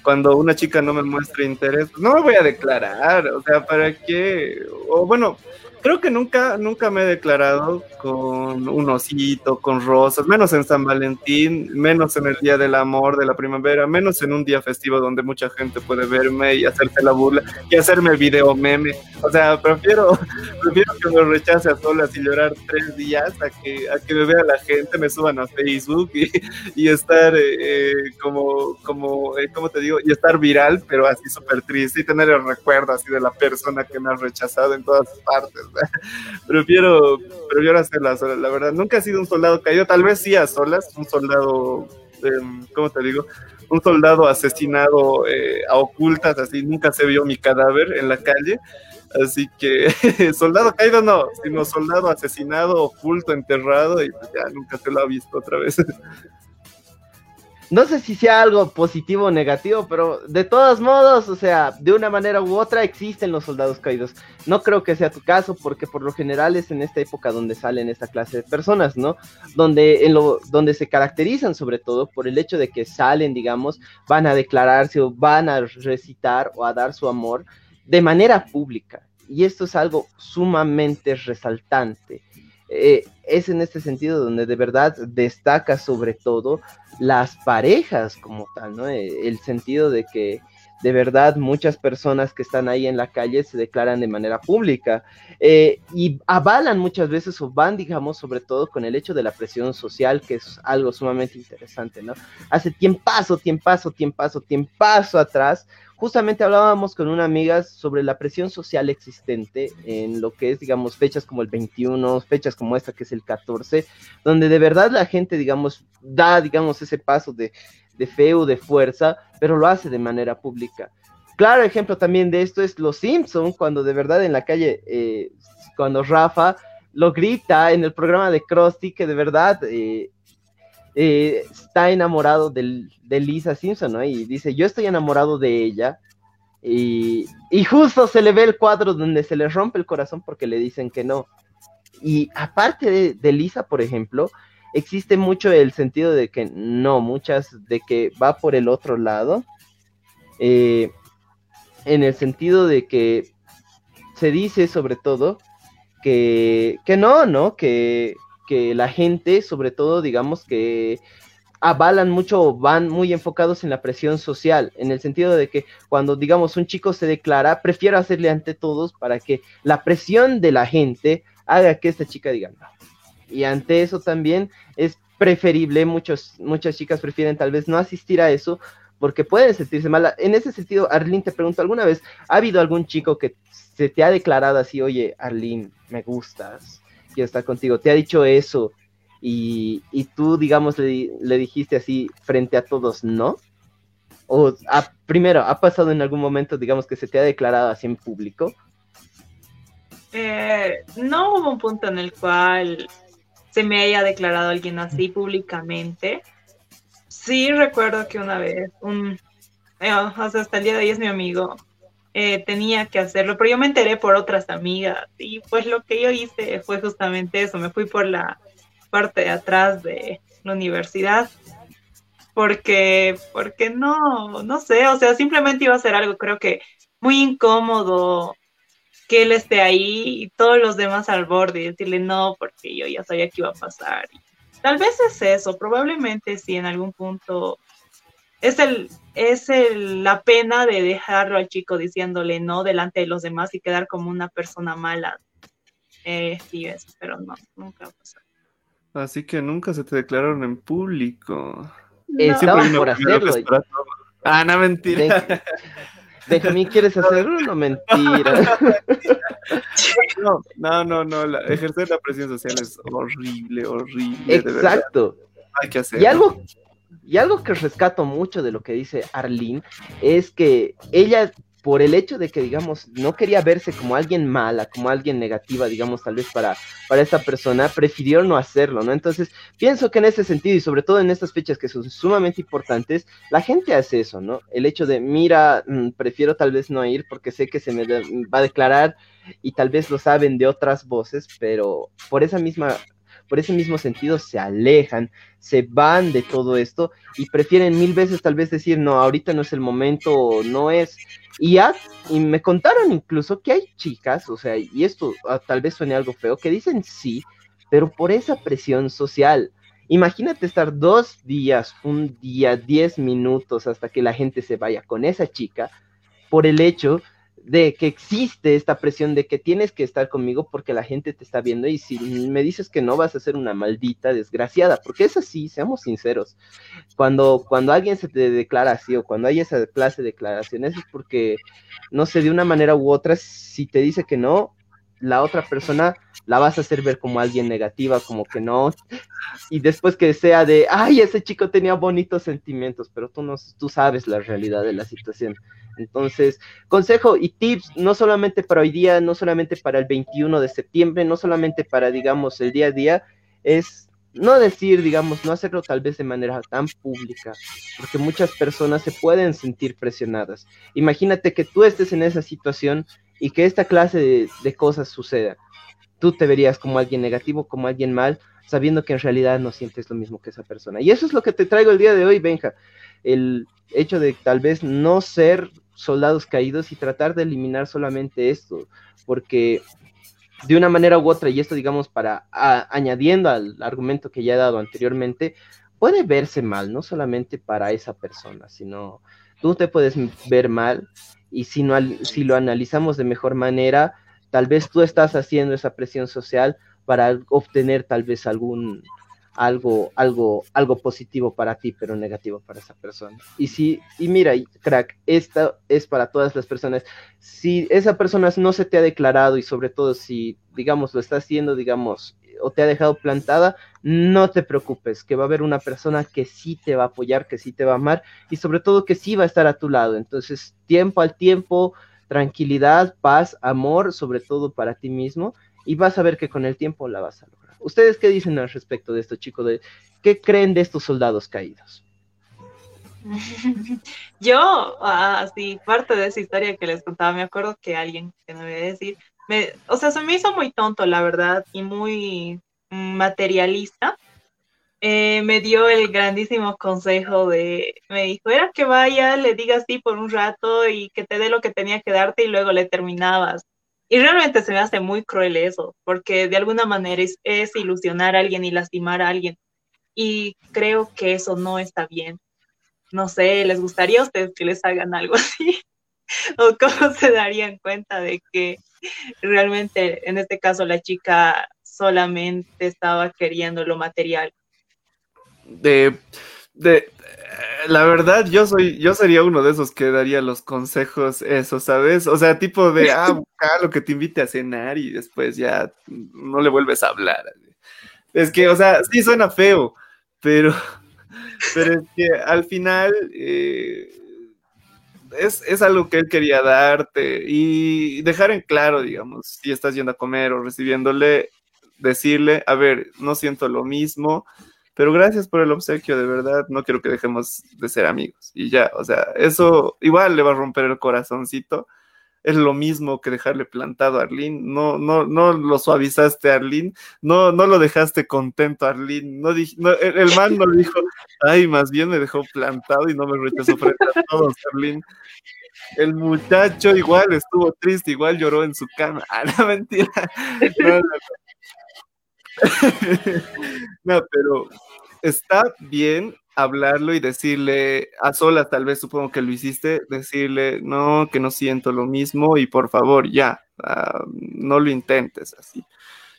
Cuando una chica no me muestra interés, no me voy a declarar. O sea, ¿para qué? O bueno, creo que nunca, nunca me he declarado con un osito, con rosas, menos en San Valentín, menos en el Día del Amor de la Primavera, menos en un día festivo donde mucha gente puede verme y hacerse la burla y hacerme el video meme. O sea, prefiero, [laughs] prefiero que me rechace a solas y llorar tres días a que, a que me vea la gente, me suban a Facebook y, y estar eh, como, como eh, ¿cómo te digo? Y estar viral, pero así súper triste y tener el recuerdo así de la persona que me ha rechazado en todas partes. [laughs] prefiero, prefiero hacerla la verdad. Nunca he sido un soldado caído, tal vez sí a solas, un soldado, em, ¿cómo te digo? un soldado asesinado eh, a ocultas, así nunca se vio mi cadáver en la calle. Así que [laughs] soldado caído no, sino soldado asesinado, oculto, enterrado y pues ya nunca se lo ha visto otra vez. [laughs] no sé si sea algo positivo o negativo, pero de todos modos, o sea, de una manera u otra existen los soldados caídos. No creo que sea tu caso, porque por lo general es en esta época donde salen esta clase de personas, ¿no? Donde, en lo, donde se caracterizan sobre todo por el hecho de que salen, digamos, van a declararse o van a recitar o a dar su amor de manera pública. Y esto es algo sumamente resaltante. Eh, es en este sentido donde de verdad destaca sobre todo las parejas como tal, ¿no? Eh, el sentido de que de verdad muchas personas que están ahí en la calle se declaran de manera pública eh, y avalan muchas veces o van, digamos, sobre todo con el hecho de la presión social, que es algo sumamente interesante, ¿no? Hace tiempazo, tiempazo, tiempazo, tiempazo atrás, justamente hablábamos con una amiga sobre la presión social existente en lo que es, digamos, fechas como el 21, fechas como esta que es el 14, donde de verdad la gente, digamos, da, digamos, ese paso de, de fe o de fuerza, pero lo hace de manera pública. Claro ejemplo también de esto es Los Simpson, cuando de verdad en la calle, eh, cuando Rafa lo grita en el programa de Krusty, que de verdad eh, eh, está enamorado de Lisa Simpson, ¿no? Y dice, yo estoy enamorado de ella. Y, justo se le ve el cuadro donde se le rompe el corazón porque le dicen que no. Y aparte de, Lisa, por ejemplo, existe mucho el sentido de que no, muchas de que va por el otro lado. Eh, en el sentido de que se dice sobre todo que, que no, ¿no? Que, que la gente, sobre todo, digamos que avalan mucho, van muy enfocados en la presión social, en el sentido de que cuando, digamos, un chico se declara, prefiero hacerle ante todos para que la presión de la gente haga que esta chica diga no. Y ante eso también es preferible, muchos, muchas chicas prefieren tal vez no asistir a eso porque pueden sentirse mal. En ese sentido, Arlene, te pregunto, ¿alguna vez ha habido algún chico que se te ha declarado así, oye, Arlene, me gustas? Quiero estar contigo, te ha dicho eso y, tú, digamos, le, dijiste así frente a todos, ¿no? O primero, ¿ha pasado en algún momento, digamos, que se te ha declarado así en público? Eh, no hubo un punto en el cual se me haya declarado alguien así públicamente. Sí recuerdo que una vez, un, eh, hasta el día de hoy es mi amigo, eh, tenía que hacerlo, pero yo me enteré por otras amigas y pues lo que yo hice fue justamente eso, me fui por la parte de atrás de la universidad porque, porque no, no sé, o sea, simplemente iba a ser algo creo que muy incómodo que él esté ahí y todos los demás al borde y decirle no porque yo ya sabía que iba a pasar. Tal vez es eso, probablemente si en algún punto es el es el, la pena de dejarlo al chico diciéndole no delante de los demás y quedar como una persona mala. Eh, sí, eso, pero no, nunca pasó. Así que nunca se te declararon en público. Estaban por hacerlo. Ah, no, mentira. Déjame, ¿quieres hacerlo? [laughs] No, mentira. No, no, no, no. ejercer la presión social es horrible, horrible. Exacto. Hay que hacerlo. Y algo y algo que rescato mucho de lo que dice Arlene es que ella, por el hecho de que, digamos, no quería verse como alguien mala, como alguien negativa, digamos, tal vez para, para esta persona, prefirió no hacerlo, ¿no? Entonces, pienso que en ese sentido, y sobre todo en estas fechas que son sumamente importantes, la gente hace eso, ¿no? El hecho de, mira, mm, prefiero tal vez no ir porque sé que se me va a declarar y tal vez lo saben de otras voces, pero por esa misma por ese mismo sentido se alejan, se van de todo esto y prefieren mil veces tal vez decir, no, ahorita no es el momento, no es. Y, y me contaron incluso que hay chicas, o sea, y esto ah, tal vez suene algo feo, que dicen sí, pero por esa presión social. Imagínate estar dos días, un día, diez minutos hasta que la gente se vaya con esa chica por el hecho de que existe esta presión de que tienes que estar conmigo porque la gente te está viendo y si me dices que no vas a ser una maldita desgraciada, porque es así, seamos sinceros. Cuando, cuando alguien se te declara así o cuando hay esa clase de declaraciones es porque, no sé, de una manera u otra, si te dice que no, la otra persona la vas a hacer ver como alguien negativa, como que no, y después que sea de, ay, ese chico tenía bonitos sentimientos, pero tú, no, tú sabes la realidad de la situación. Entonces, consejo y tips, no solamente para hoy día, no solamente para el 21 de septiembre, no solamente para, digamos, el día a día, es no decir, digamos, no hacerlo tal vez de manera tan pública, porque muchas personas se pueden sentir presionadas. Imagínate que tú estés en esa situación y que esta clase de, cosas suceda. Tú te verías como alguien negativo, como alguien mal, sabiendo que en realidad no sientes lo mismo que esa persona. Y eso es lo que te traigo el día de hoy, Benja. El hecho de tal vez no ser soldados caídos y tratar de eliminar solamente esto, porque de una manera u otra, y esto digamos para añadiendo al argumento que ya he dado anteriormente, puede verse mal, no solamente para esa persona, sino tú te puedes ver mal y si, no, si lo analizamos de mejor manera, tal vez tú estás haciendo esa presión social para obtener tal vez algún algo, algo, algo positivo para ti, pero negativo para esa persona. Y si, y mira, crack, esta es para todas las personas. Si esa persona no se te ha declarado y sobre todo si, digamos, lo está haciendo, digamos, o te ha dejado plantada, no te preocupes, que va a haber una persona que sí te va a apoyar, que sí te va a amar y sobre todo que sí va a estar a tu lado. Entonces, tiempo al tiempo, tranquilidad, paz, amor, sobre todo para ti mismo y vas a ver que con el tiempo la vas a lograr. ¿Ustedes qué dicen al respecto de esto, chicos? De, ¿Qué creen de estos soldados caídos? [laughs] Yo, así, parte de esa historia que les contaba, me acuerdo que alguien, que no voy a decir, me, o sea, se me hizo muy tonto, la verdad, y muy materialista. Eh, me dio el grandísimo consejo de, me dijo, era que vaya, le digas sí por un rato y que te dé lo que tenía que darte y luego le terminabas. Y realmente se me hace muy cruel eso, porque de alguna manera es, es, ilusionar a alguien y lastimar a alguien. Y creo que eso no está bien. No sé, ¿les gustaría a ustedes que les hagan algo [laughs] así? ¿O cómo [laughs] se darían cuenta de que realmente en este caso la chica solamente estaba queriendo lo material? De, de, la verdad, yo soy, yo sería uno de esos que daría los consejos, eso, ¿sabes? O sea, tipo de, [laughs] ah, buscar lo que te invite a cenar y después ya no le vuelves a hablar. Es que, o sea, sí suena feo, pero, [laughs] pero es que al final eh, es, es, algo que él quería darte y dejar en claro, digamos, si estás yendo a comer o recibiéndole, decirle, a ver, no siento lo mismo pero gracias por el obsequio, de verdad, no quiero que dejemos de ser amigos. Y ya, o sea, eso igual le va a romper el corazoncito. Es lo mismo que dejarle plantado a Arlene. No, no, no lo suavizaste a Arlene, no, no lo dejaste contento a Arlene. No, el, man no dijo, ay, más bien me dejó plantado y no me rechazó frente a todos, Arlene. El muchacho igual estuvo triste, igual lloró en su cama. [laughs] Ah, la mentira. No, no, [laughs] no. pero está bien hablarlo y decirle a solas, tal vez supongo que lo hiciste, decirle, no, que no siento lo mismo y por favor, ya, ah, no lo intentes así.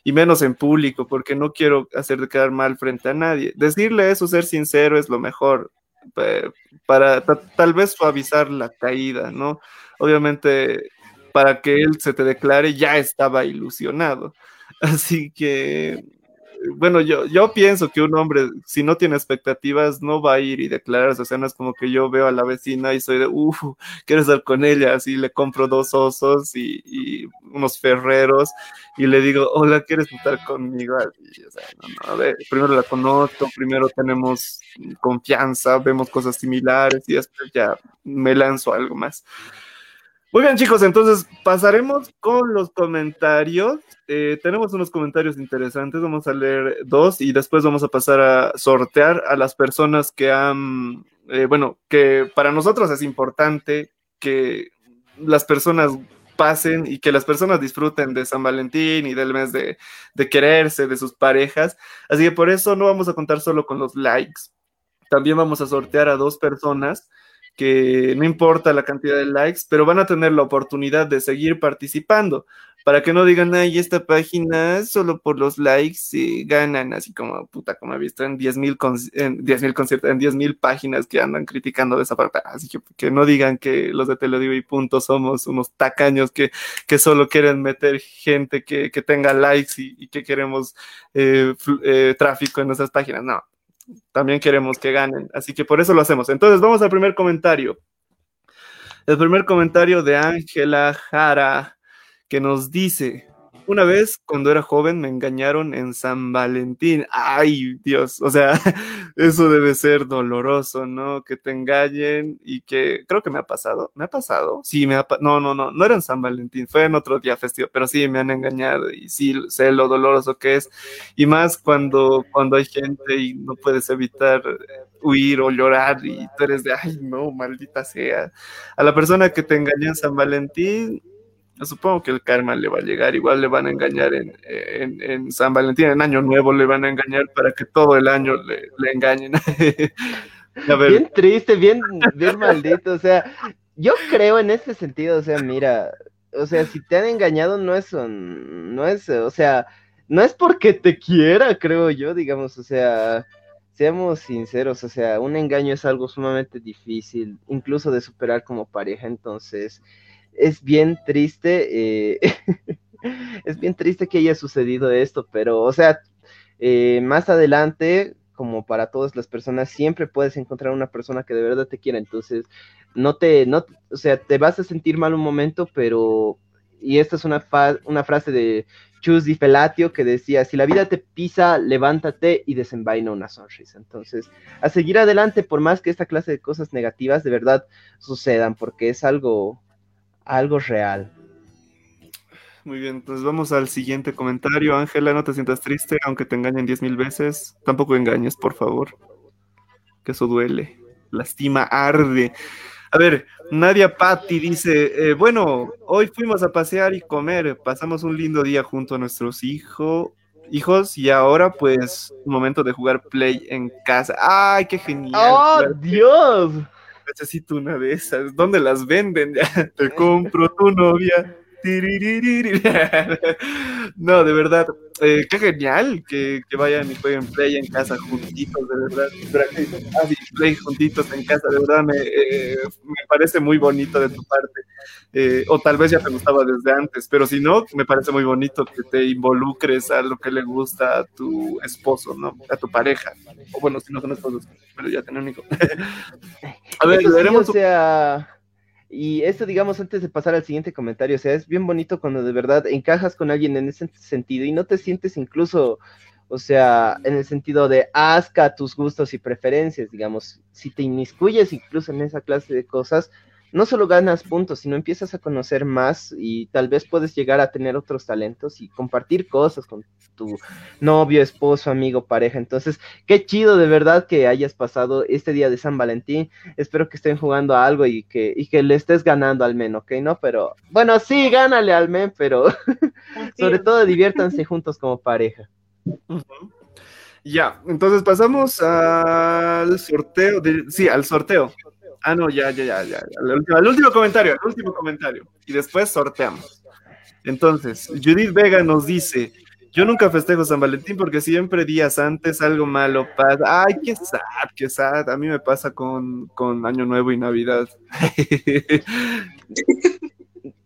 Y menos en público, porque no quiero hacer quedar mal frente a nadie. Decirle eso, ser sincero, es lo mejor para tal vez suavizar la caída, ¿no? Obviamente, para que él se te declare, ya estaba ilusionado. [laughs] Así que, bueno, yo, yo pienso que un hombre, si no tiene expectativas, no va a ir y declararse. O sea, no es como que yo veo a la vecina y soy de, uff, quiero estar con ella. Así le compro dos osos y, unos ferreros y le digo, hola, ¿quieres estar conmigo? o sea, no, a ver, primero la conozco, primero tenemos confianza, vemos cosas similares y después ya me lanzo algo más. Muy bien, chicos, entonces pasaremos con los comentarios. Eh, tenemos unos comentarios interesantes, vamos a leer dos y después vamos a pasar a sortear a las personas que han, eh, bueno, que para nosotros es importante que las personas pasen y que las personas disfruten de San Valentín y del mes de, de quererse, de sus parejas. Así que por eso no vamos a contar solo con los likes, también vamos a sortear a dos personas que no importa la cantidad de likes, pero van a tener la oportunidad de seguir participando. Para que no digan, ay, esta página solo por los likes se ganan, así como, puta, como he visto en 10.000 en 10 conciertos, en 10.000 páginas que andan criticando de esa parte, así que, que no digan que los de Teledivo y punto somos unos tacaños que, que solo quieren meter gente que, que tenga likes y, que queremos eh, eh, tráfico en nuestras páginas, no, también queremos que ganen, así que por eso lo hacemos. Entonces, vamos al primer comentario. El primer comentario de Ángela Jara que nos dice, una vez cuando era joven me engañaron en San Valentín. Ay, Dios, o sea, [laughs] eso debe ser doloroso, ¿no? Que te engañen y que creo que me ha pasado. ¿Me ha pasado? Sí, me ha No, no, no, no era en San Valentín, fue en otro día festivo, pero sí me han engañado y sí sé lo doloroso que es. Y más cuando, cuando hay gente y no puedes evitar huir o llorar y tú eres de, ay, no, maldita sea. A la persona que te engañó en San Valentín, supongo que el karma le va a llegar, igual le van a engañar en, San Valentín, en Año Nuevo le van a engañar para que todo el año le, engañen. [laughs] Bien triste, bien, bien maldito, o sea, yo creo en ese sentido, o sea, mira, o sea, si te han engañado no es, no es, o sea, no es porque te quiera, creo yo, digamos, o sea, seamos sinceros, o sea, un engaño es algo sumamente difícil, incluso de superar como pareja, entonces, es bien triste, eh, [laughs] es bien triste que haya sucedido esto, pero, o sea, eh, más adelante, como para todas las personas, siempre puedes encontrar una persona que de verdad te quiera, entonces, no te, no, o sea, te vas a sentir mal un momento, pero, y esta es una, una frase de Chus Di Felatio que decía, si la vida te pisa, levántate y desenvaina una sonrisa. Entonces, a seguir adelante, por más que esta clase de cosas negativas de verdad sucedan, porque es algo, algo real. Muy bien, pues vamos al siguiente comentario. Ángela, no te sientas triste, aunque te engañen diez mil veces. Tampoco engañes, por favor. Que eso duele. Lastima, arde. A ver, Nadia Patti dice, eh, bueno, hoy fuimos a pasear y comer, pasamos un lindo día junto a nuestros hijos, hijos y ahora pues momento de jugar play en casa. ¡Ay, qué genial! ¡Oh, Dios! Necesito una de esas. ¿Dónde las venden? [laughs] Te compro tu novia. [laughs] No, de verdad, eh, qué genial que, vayan y jueguen Play en casa juntitos, de verdad. Ah, play juntitos en casa, de verdad me, eh, me parece muy bonito de tu parte. Eh, o tal vez ya te gustaba desde antes, pero si no, me parece muy bonito que te involucres a lo que le gusta a tu esposo, ¿no? A tu pareja. O bueno, si no son esposos, pero ya tienen un hijo. [laughs] a ver, veremos. o sea y esto, digamos, antes de pasar al siguiente comentario, o sea, es bien bonito cuando de verdad encajas con alguien en ese sentido y no te sientes incluso, o sea, en el sentido de asca tus gustos y preferencias, digamos, si te inmiscuyes incluso en esa clase de cosas, no solo ganas puntos, sino empiezas a conocer más y tal vez puedes llegar a tener otros talentos y compartir cosas con tu novio, esposo, amigo, pareja. Entonces, qué chido de verdad que hayas pasado este día de San Valentín. Espero que estén jugando a algo y que, y que le estés ganando al men, ¿ok? ¿No? Pero, bueno, sí, gánale al men, pero [laughs] sobre todo diviértanse juntos como pareja. Ya, entonces pasamos al sorteo, de, sí, al sorteo. Ah, no, ya, ya, ya, ya. El último, comentario, el último comentario. Y después sorteamos. Entonces, Judith Vega nos dice, yo nunca festejo San Valentín porque siempre días antes algo malo pasa. Ay, qué sad, qué sad. A mí me pasa con, con Año Nuevo y Navidad. [laughs]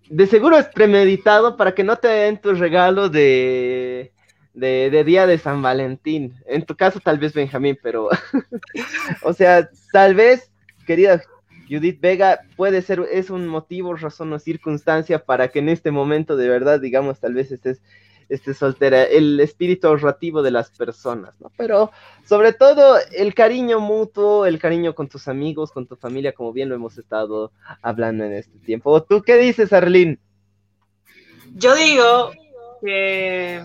De seguro es premeditado para que no te den tus regalos de, de, de, día de San Valentín. En tu caso, tal vez Benjamín, pero, [laughs] o sea, tal vez querida Judith Vega, puede ser, es un motivo, razón o circunstancia para que en este momento de verdad, digamos, tal vez estés, estés soltera, el espíritu ahorrativo de las personas, ¿no? Pero sobre todo el cariño mutuo, el cariño con tus amigos, con tu familia, como bien lo hemos estado hablando en este tiempo. ¿Tú qué dices, Arlene? Yo digo que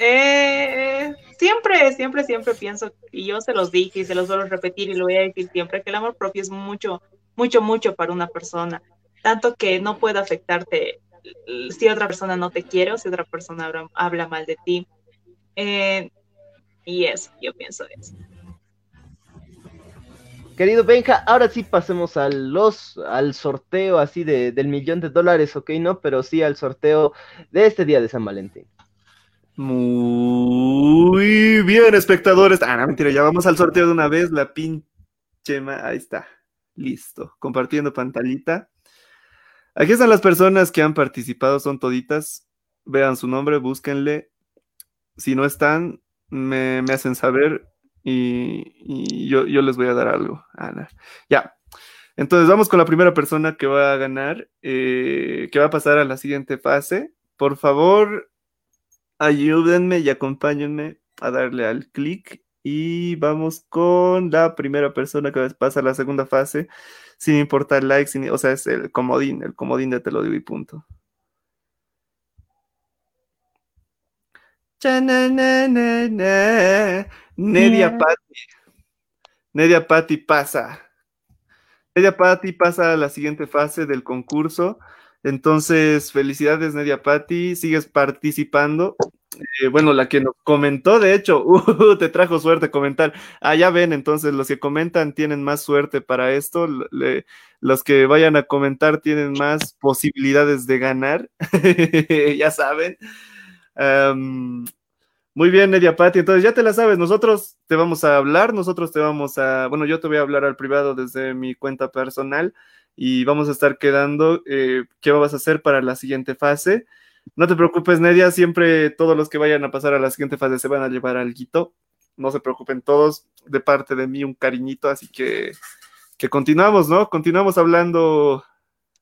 eh, siempre, siempre, siempre pienso, y yo se los dije y se los vuelvo a repetir y lo voy a decir siempre, que el amor propio es mucho, mucho, mucho para una persona. Tanto que no puede afectarte si otra persona no te quiere o si otra persona habla, mal de ti. Eh, y eso, yo pienso eso. querido Benja, ahora sí pasemos a los, al sorteo así de, del millón de dólares, ok, no, pero sí al sorteo de este día de San Valentín. Muy bien, espectadores. Ah, no, mentira, ya vamos al sorteo de una vez. La pinche. Ahí está. Listo. Compartiendo pantallita. Aquí están las personas que han participado, son toditas. Vean su nombre, búsquenle. Si no están, me, hacen saber y, yo, les voy a dar algo. Ana. Ya. Entonces vamos con la primera persona que va a ganar, eh, que va a pasar a la siguiente fase. Por favor, ayúdenme y acompáñenme a darle al clic y vamos con la primera persona que pasa a la segunda fase, sin importar likes, o sea, es el comodín, el comodín de te lo digo y punto. Nedia Patti. Nedia Patti pasa. Nedia Patti pasa a la siguiente fase del concurso. Entonces, felicidades, Nedia Patti. Sigues participando. Eh, bueno, la que nos comentó, de hecho, [laughs] uh, te trajo suerte comentar. Ah, ya ven, entonces los que comentan tienen más suerte para esto. los que vayan a comentar tienen más posibilidades de ganar. [laughs] ya saben. muy bien, Nedia Patti. Entonces ya te la sabes. Nosotros te vamos a hablar. Nosotros te vamos a. Bueno, yo te voy a hablar al privado desde mi cuenta personal y vamos a estar quedando eh, qué vas a hacer para la siguiente fase. No te preocupes, Nedia, siempre todos los que vayan a pasar a la siguiente fase se van a llevar al guito. No se preocupen todos, de parte de mí un cariñito, así que, que continuamos, ¿no? Continuamos hablando,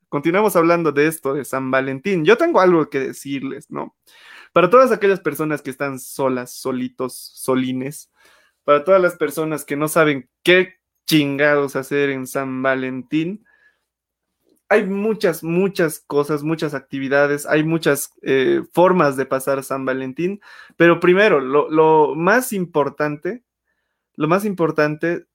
continuamos hablando de esto, de San Valentín. Yo tengo algo que decirles, ¿no? Para todas aquellas personas que están solas, solitos, solines, para todas las personas que no saben qué chingados hacer en San Valentín, hay muchas, muchas cosas, muchas actividades, hay muchas eh, formas de pasar San Valentín, pero primero, lo, más importante, lo más importante,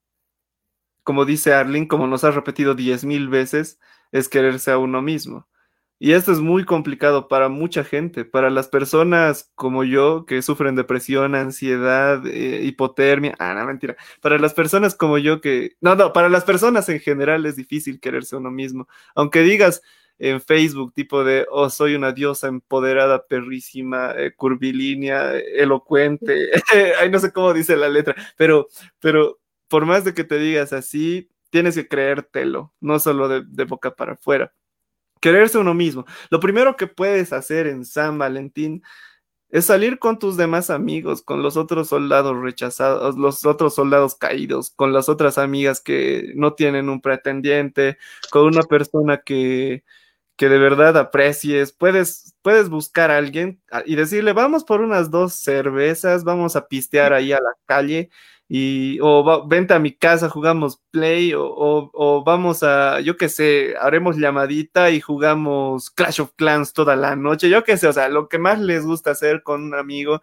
como dice Arlene, como nos ha repetido diez mil veces, es quererse a uno mismo. Y esto es muy complicado para mucha gente, para las personas como yo que sufren depresión, ansiedad, eh, hipotermia. Ah, no, mentira. Para las personas como yo que... No, no, para las personas en general es difícil quererse uno mismo. Aunque digas en Facebook tipo de, oh, soy una diosa empoderada, perrísima, eh, curvilínea, elocuente. [laughs] Ay, no sé cómo dice la letra, pero, pero por más de que te digas así, tienes que creértelo, no solo de, de boca para afuera quererse uno mismo. Lo primero que puedes hacer en San Valentín es salir con tus demás amigos, con los otros soldados rechazados, los otros soldados caídos, con las otras amigas que no tienen un pretendiente, con una persona que, que de verdad aprecies. Puedes, puedes buscar a alguien y decirle, vamos por unas dos cervezas, vamos a pistear ahí a la calle y o vente a mi casa, jugamos play o, vamos a, yo qué sé, haremos llamadita y jugamos Clash of Clans toda la noche, yo qué sé, o sea, lo que más les gusta hacer con un amigo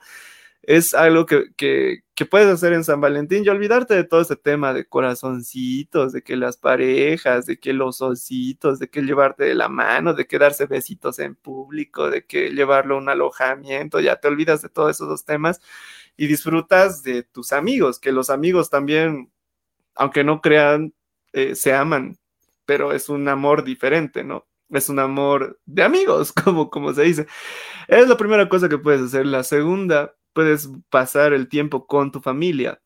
es algo que, que, que, puedes hacer en San Valentín y olvidarte de todo ese tema de corazoncitos, de que las parejas, de que los ositos, de que llevarte de la mano, de que darse besitos en público, de que llevarlo a un alojamiento, ya te olvidas de todos esos dos temas y disfrutas de tus amigos, que los amigos también, aunque no crean, eh, se aman, pero es un amor diferente, ¿no? Es un amor de amigos, [laughs] como, como se dice. Es la primera cosa que puedes hacer. La segunda, puedes pasar el tiempo con tu familia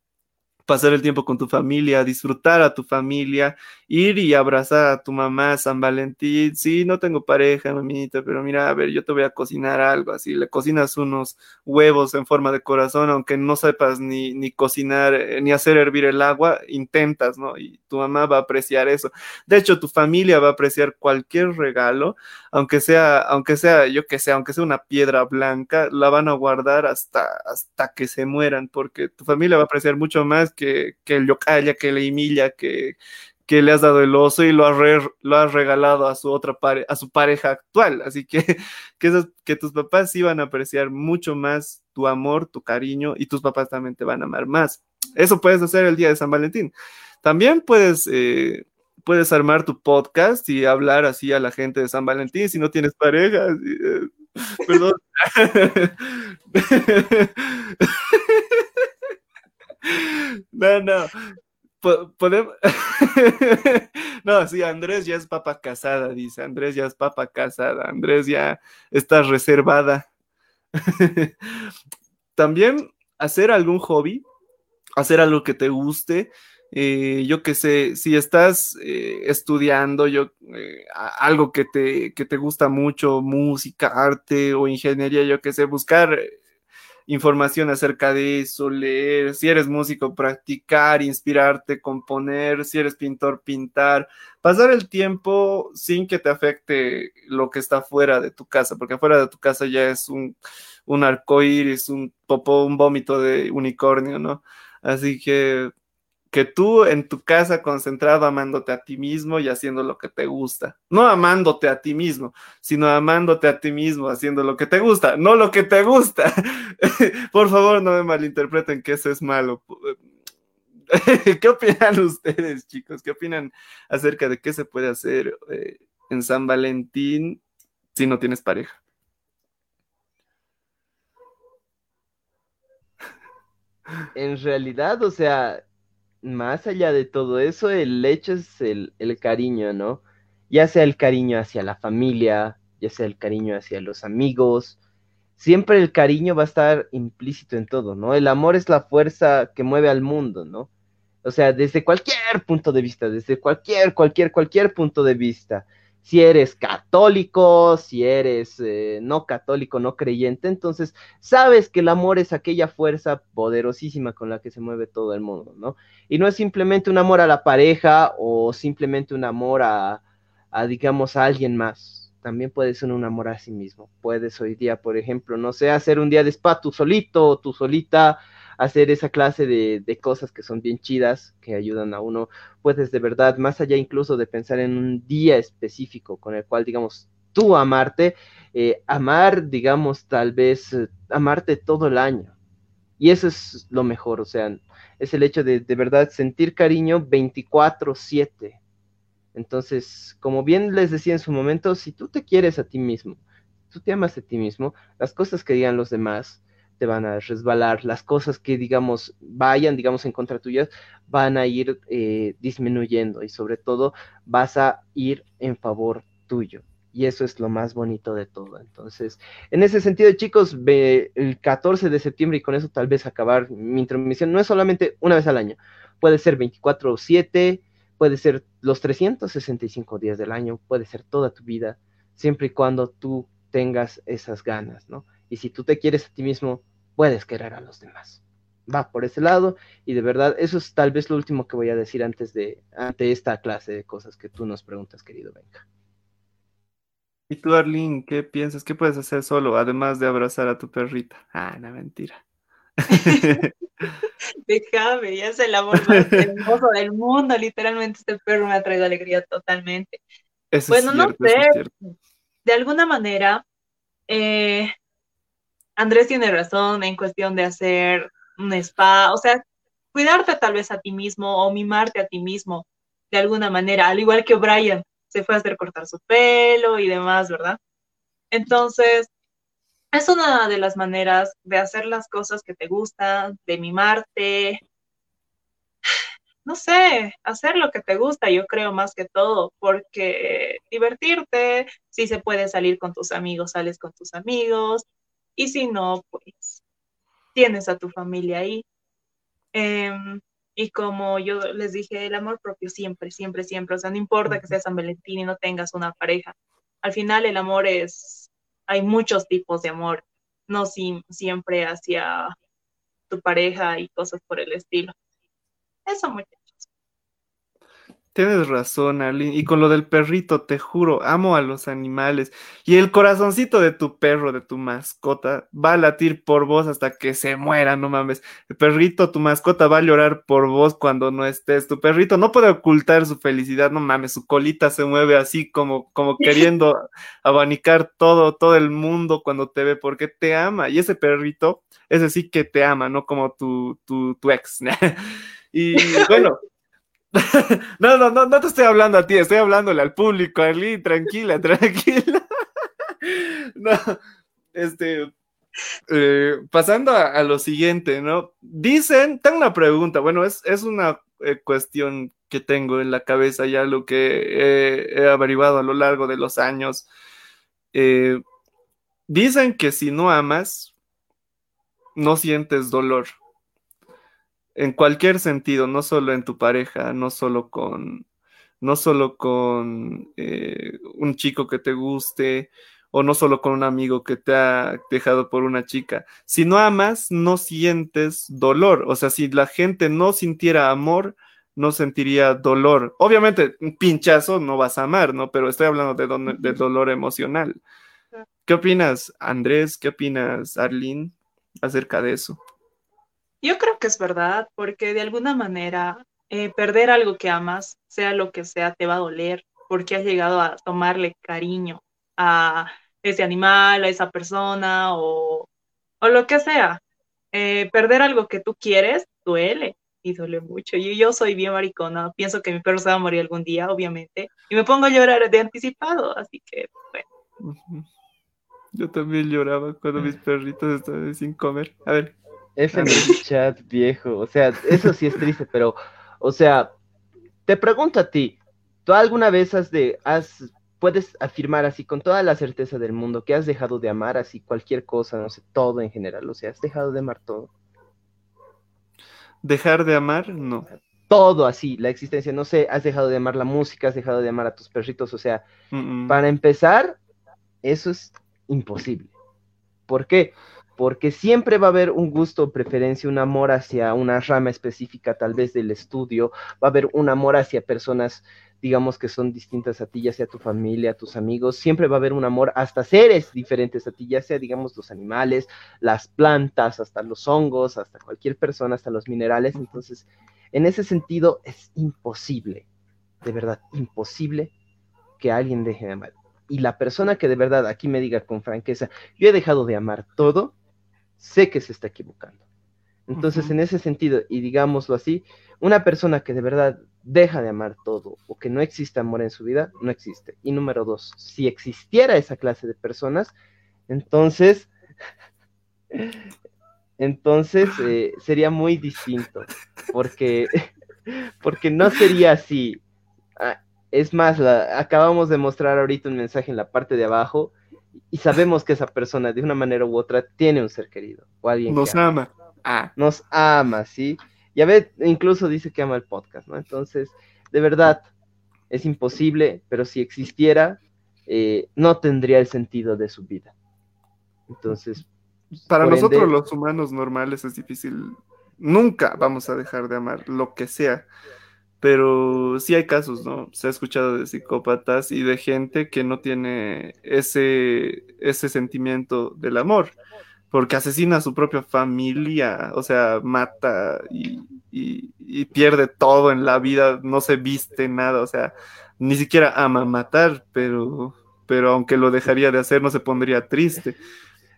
pasar el tiempo con tu familia, disfrutar a tu familia, ir y abrazar a tu mamá San Valentín. Sí, no tengo pareja, mamita, pero mira, a ver, yo te voy a cocinar algo así. Le cocinas unos huevos en forma de corazón, aunque no sepas ni, ni cocinar, eh, ni hacer hervir el agua, intentas, ¿no? Y tu mamá va a apreciar eso. De hecho, tu familia va a apreciar cualquier regalo, aunque sea, aunque sea, yo que sé, aunque sea una piedra blanca, la van a guardar hasta, hasta que se mueran, porque tu familia va a apreciar mucho más que, que el yocaya, que la imilla, que, que le has dado el oso y lo has, lo has regalado a su otra pare a su pareja actual. Así que, [laughs] que, que tus papás sí van a apreciar mucho más tu amor, tu cariño y tus papás también te van a amar más. Eso puedes hacer el día de San Valentín. También puedes, eh, puedes armar tu podcast y hablar así a la gente de San Valentín si no tienes pareja. Eh, [laughs] perdón. [laughs] no, no podemos. [laughs] no, sí, Andrés ya es papa casada, dice. Andrés ya es papa casada. Andrés ya está reservada. También hacer algún hobby, hacer algo que te guste. Eh, yo que sé, si estás eh, estudiando yo, eh, algo que te, que te gusta mucho, música, arte o ingeniería, yo que sé, buscar información acerca de eso, leer, si eres músico, practicar, inspirarte, componer, si eres pintor, pintar, pasar el tiempo sin que te afecte lo que está fuera de tu casa, porque fuera de tu casa ya es un, un arcoíris, un popó, un vómito de unicornio, ¿no? Así que que tú en tu casa concentrado amándote a ti mismo y haciendo lo que te gusta. No amándote a ti mismo, sino amándote a ti mismo haciendo lo que te gusta, no lo que te gusta. [laughs] Por favor, no me malinterpreten que eso es malo. [laughs] ¿Qué opinan ustedes, chicos? ¿Qué opinan acerca de qué se puede hacer eh, en San Valentín si no tienes pareja? En realidad, o sea, más allá de todo eso, el hecho es el, cariño, ¿no? Ya sea el cariño hacia la familia, ya sea el cariño hacia los amigos, siempre el cariño va a estar implícito en todo, ¿no? El amor es la fuerza que mueve al mundo, ¿no? O sea, desde cualquier punto de vista, desde cualquier, cualquier, cualquier punto de vista si eres católico, si eres eh, no católico, no creyente, entonces sabes que el amor es aquella fuerza poderosísima con la que se mueve todo el mundo, ¿no? Y no es simplemente un amor a la pareja o simplemente un amor a, a digamos, a alguien más. También puede ser un amor a sí mismo. Puedes hoy día, por ejemplo, no sé, hacer un día de spa tú solito o tú solita, hacer esa clase de, cosas que son bien chidas, que ayudan a uno, puedes de verdad, más allá incluso de pensar en un día específico con el cual, digamos, tú amarte, eh, amar, digamos, tal vez, eh, amarte todo el año. Y eso es lo mejor, o sea, es el hecho de de verdad sentir cariño 24/7. Entonces, como bien les decía en su momento, si tú te quieres a ti mismo, tú te amas a ti mismo, las cosas que digan los demás, te van a resbalar, las cosas que, digamos, vayan, digamos, en contra tuyas, van a ir eh, disminuyendo y sobre todo vas a ir en favor tuyo. Y eso es lo más bonito de todo. Entonces, en ese sentido, chicos, ve el 14 de septiembre y con eso tal vez acabar mi intromisión, no es solamente una vez al año, puede ser 24 o 7, puede ser los 365 días del año, puede ser toda tu vida, siempre y cuando tú tengas esas ganas, ¿no? Y si tú te quieres a ti mismo, puedes querer a los demás. Va por ese lado y de verdad eso es tal vez lo último que voy a decir antes de ante esta clase de cosas que tú nos preguntas, querido Benja. ¿Y tú, Arlene, qué piensas? ¿Qué puedes hacer solo, además de abrazar a tu perrita? Ah, no, mentira. [laughs] Déjame, ya es el amor más [laughs] hermoso del mundo. Literalmente, este perro me ha traído alegría totalmente. bueno, no sé, de alguna manera, eh, Andrés tiene razón en cuestión de hacer un spa, o sea, cuidarte tal vez a ti mismo o mimarte a ti mismo de alguna manera, al igual que Brian se fue a hacer cortar su pelo y demás, ¿verdad? Entonces, es una de las maneras de hacer las cosas que te gustan, de mimarte, no sé, hacer lo que te gusta, yo creo más que todo, porque divertirte, si se puede salir con tus amigos, sales con tus amigos, y si no, pues tienes a tu familia ahí. Em, y como yo les dije, el amor propio siempre, siempre, siempre. O sea, no importa que seas San Valentín y no tengas una pareja. Al final el amor es, hay muchos tipos de amor, no siempre hacia tu pareja y cosas por el estilo. Eso, muchachos. Tienes razón, Arlene. Y con lo del perrito, te juro, amo a los animales. Y el corazoncito de tu perro, de tu mascota, va a latir por vos hasta que se muera, no mames. El perrito, tu mascota, va a llorar por vos cuando no estés. Tu perrito no puede ocultar su felicidad, no mames. Su colita se mueve así como, como queriendo [laughs] abanicar todo, todo el mundo cuando te ve, porque te ama. Y ese perrito, ese sí que te ama, no como tu, tu, tu ex. [laughs] y bueno. [laughs] no, no, no, no te estoy hablando a ti, estoy hablándole al público, Arlene, tranquila, [laughs] tranquila. [laughs] no, este, eh, pasando a, lo siguiente, ¿no? Dicen, tengo una pregunta, bueno, es, es una eh, cuestión que tengo en la cabeza, ya lo que he averiguado a lo largo de los años. Eh, dicen que si no amas, no sientes dolor. En cualquier sentido, no solo en tu pareja, no solo con, no solo con eh, un chico que te guste o no solo con un amigo que te ha dejado por una chica. Si no amas, no sientes dolor. O sea, si la gente no sintiera amor, no sentiría dolor. Obviamente, un pinchazo no vas a amar, ¿no? Pero estoy hablando de, de dolor emocional. ¿Qué opinas, Andrés? ¿Qué opinas, Arlene, acerca de eso? Yo creo que es verdad, porque de alguna manera eh, perder algo que amas, sea lo que sea, te va a doler, porque has llegado a tomarle cariño a ese animal, a esa persona o, o lo que sea. Eh, perder algo que tú quieres duele y duele mucho. Y yo soy bien maricona, pienso que mi perro se va a morir algún día, obviamente, y me pongo a llorar de anticipado, así que bueno. Yo también lloraba cuando mis perritos estaban sin comer. A ver. Ese chat viejo, o sea, eso sí es triste, pero, o sea, te pregunto a ti, ¿tú alguna vez has de, has, puedes afirmar así con toda la certeza del mundo que has dejado de amar así cualquier cosa, no sé, todo en general, o sea, has dejado de amar todo? Dejar de amar, no. Todo así, la existencia, no sé, has dejado de amar la música, has dejado de amar a tus perritos, o sea, para empezar, eso es imposible. ¿Por qué? Porque siempre va a haber un gusto preferencia, un amor hacia una rama específica, tal vez del estudio, va a haber un amor hacia personas, digamos, que son distintas a ti, ya sea tu familia, tus amigos, siempre va a haber un amor hasta seres diferentes a ti, ya sea, digamos, los animales, las plantas, hasta los hongos, hasta cualquier persona, hasta los minerales. Entonces, en ese sentido, es imposible, de verdad, imposible que alguien deje de amar y la persona que de verdad aquí me diga con franqueza, yo he dejado de amar todo, sé que se está equivocando. Entonces, en ese sentido, y digámoslo así, una persona que de verdad deja de amar todo o que no existe amor en su vida, no existe. Y número dos, si existiera esa clase de personas, entonces, [laughs] entonces eh, sería muy distinto, porque, [laughs] porque no sería así. Ah, es más, acabamos de mostrar ahorita un mensaje en la parte de abajo y sabemos que esa persona de una manera u otra tiene un ser querido o alguien nos ama. Ah. Nos ama, ¿sí? Y a ver, incluso dice que ama el podcast, ¿no? Entonces, de verdad, es imposible, pero si existiera, eh, no tendría el sentido de su vida. Entonces... Para nosotros los humanos normales es difícil. Nunca vamos a dejar de amar lo que sea pero sí hay casos, ¿no? Se ha escuchado de psicópatas y de gente que no tiene ese, ese sentimiento del amor, porque asesina a su propia familia, o sea, mata y, pierde todo en la vida, no se viste nada, o sea, ni siquiera ama matar, pero, pero aunque lo dejaría de hacer, no se pondría triste.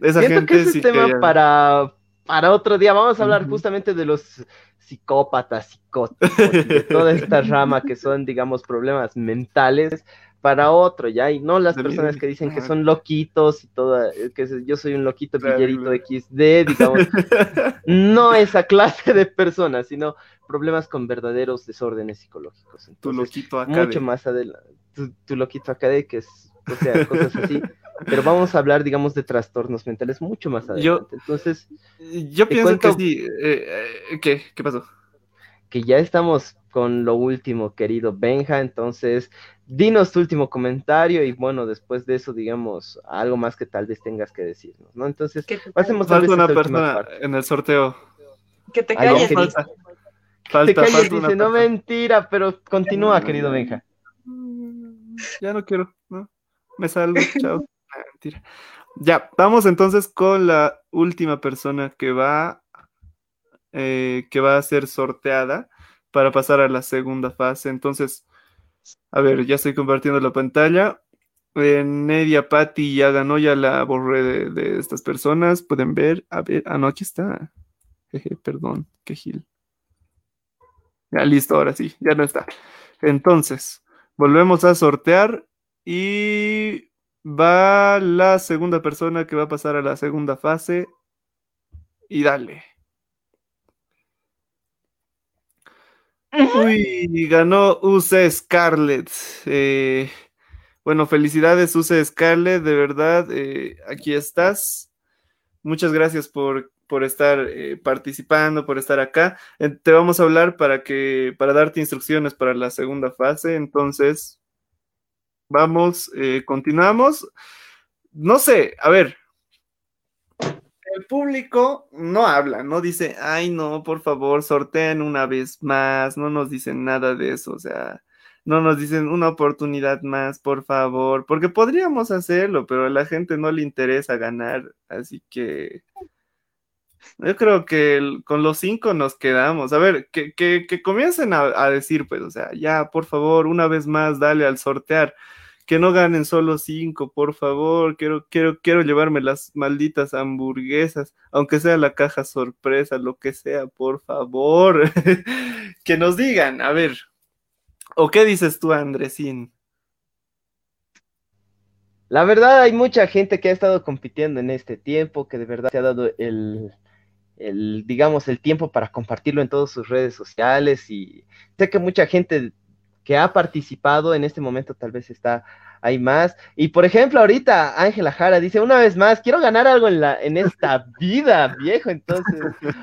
Esa gente que es tema para, para otro día. Vamos a hablar justamente de los psicópatas, psicóticos, de [laughs] toda esta rama que son, digamos, problemas mentales para otro, ¿ya? Y no las personas que dicen que son loquitos y toda, que yo soy un loquito pillerito XD, digamos, [laughs] no esa clase de personas, sino problemas con verdaderos desórdenes psicológicos. tu loquito acá. Mucho más adelante, tu, loquito acá de que es, o sea, cosas así. pero vamos a hablar, digamos, de trastornos mentales mucho más adelante. Yo, Entonces, yo pienso que sí. Eh, eh, ¿qué? ¿Qué pasó? Que ya estamos con lo último, querido Benja. Entonces, dinos tu último comentario y bueno, después de eso, digamos, algo más que tal vez tengas que decirnos, ¿no? Entonces, pasemos a una persona en el sorteo. Que te calles. Falta, te calles, dice, no mentira, pero continúa, querido Benja. Ya no quiero, ¿no? Me salgo, [laughs] chao. mentira. Ya, vamos entonces con la última persona que va, eh, que va a ser sorteada para pasar a la segunda fase. Entonces, a ver, ya estoy compartiendo la pantalla. En Nedia Patti ya ganó, ya la borré de, estas personas. Pueden ver, a ver, ah, no, aquí está. perdón, qué gil. Ya listo, ahora sí, ya no está. Entonces, volvemos a sortear y Va la segunda persona que va a pasar a la segunda fase. Y dale. Uy, ganó UC Scarlett. Eh, bueno, felicidades UC Scarlett, de verdad, eh, aquí estás. Muchas gracias por, por estar eh, participando, por estar acá. te vamos a hablar para que, para darte instrucciones para la segunda fase. Entonces, vamos, continuamos. No sé, a ver, el público no habla, no dice, ay no, por favor, sorteen una vez más, no nos dicen nada de eso, o sea, no nos dicen una oportunidad más, por favor, porque podríamos hacerlo, pero a la gente no le interesa ganar, así que yo creo que con los cinco nos quedamos. A ver, que, que, comiencen a, a, decir, pues, o sea, ya, por favor, una vez más, dale al sortear que no ganen solo cinco, por favor, quiero, quiero, quiero llevarme las malditas hamburguesas, aunque sea la caja sorpresa, lo que sea, por favor, [laughs] que nos digan, a ver, ¿o qué dices tú, Andresín? La verdad, hay mucha gente que ha estado compitiendo en este tiempo, que de verdad se ha dado el, el, digamos, el tiempo para compartirlo en todas sus redes sociales y sé que mucha gente que ha participado en este momento tal vez está ahí más. Y por ejemplo, ahorita Ángela Jara dice, una vez más, quiero ganar algo en, la, en esta [laughs] vida, viejo. Entonces,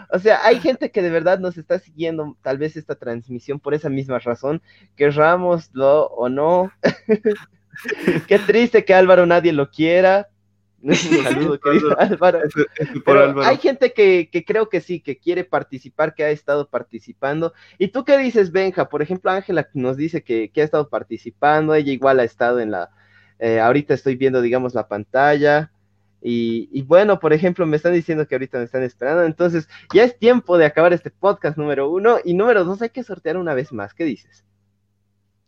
o sea, hay gente que de verdad nos está siguiendo tal vez esta transmisión por esa misma razón, querrámoslo o no. [laughs] Qué triste que Álvaro nadie lo quiera, [laughs] saludo, querido Álvaro. hay gente que, creo que sí, que quiere participar, que ha estado participando. ¿Y tú qué dices, Benja? Por ejemplo, Ángela nos dice que, ha estado participando, ella igual ha estado en la, eh, ahorita estoy viendo, digamos, la pantalla. Y, y, bueno, por ejemplo, me están diciendo que ahorita me están esperando. Entonces, ya es tiempo de acabar este podcast número uno. Y número dos, hay que sortear una vez más. ¿Qué dices?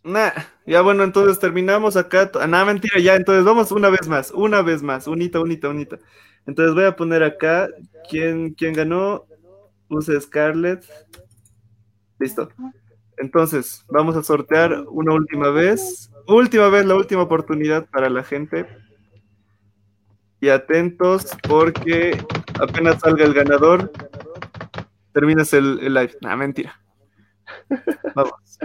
Nah, ya bueno, entonces terminamos acá. Nada, mentira, ya, entonces vamos una vez más, una vez más, unita, unita, unita. Entonces voy a poner acá quién, quién ganó. Use Scarlett. Listo. Entonces, vamos a sortear una última vez. Última vez, la última oportunidad para la gente. Y atentos porque apenas salga el ganador, terminas el, el live. Nah, mentira. [laughs] Vamos.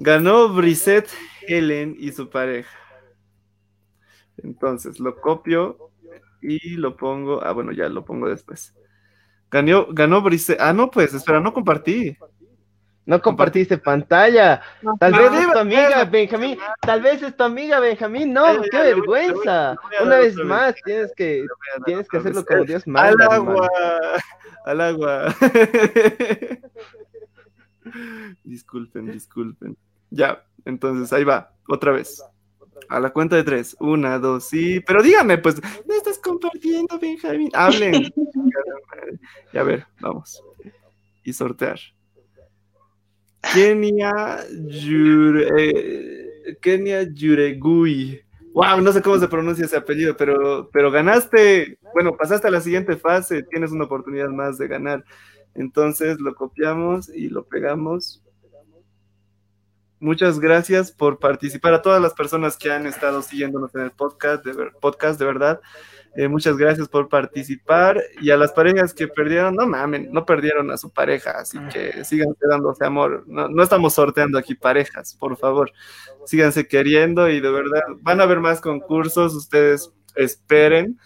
Ganó Brisette Helen y su pareja. Entonces lo copio y lo pongo. Ah, bueno, ya lo pongo después. Ganó, ganó Brisette. Ah, no, pues, espera, no compartí. No compartiste pantalla. Tal vez es tu amiga, Benjamín. Tal vez es tu amiga, Benjamín. No, qué vergüenza. Una vez más, tienes que, tienes que hacerlo como Dios manda. Al agua, al agua. [laughs] disculpen, disculpen. Ya, entonces ahí va, otra vez. A la cuenta de tres. Una, dos, sí. Pero dígame, pues, ¿me estás compartiendo, Benjamín? Hablen. [laughs] y a ver, vamos. Y sortear. Kenia Yure, eh, Kenia Yuregui. Wow, no sé cómo se pronuncia ese apellido, pero, pero ganaste. Bueno, pasaste a la siguiente fase. Tienes una oportunidad más de ganar. Entonces lo copiamos y lo pegamos Muchas gracias por participar a todas las personas que han estado siguiéndonos en el podcast, de, podcast, de verdad. Eh, muchas gracias por participar y a las parejas que perdieron, no mamen, no perdieron a su pareja, así que síganse dándose amor. No, no estamos sorteando aquí parejas, por favor. Síganse queriendo y de verdad van a haber más concursos, ustedes esperen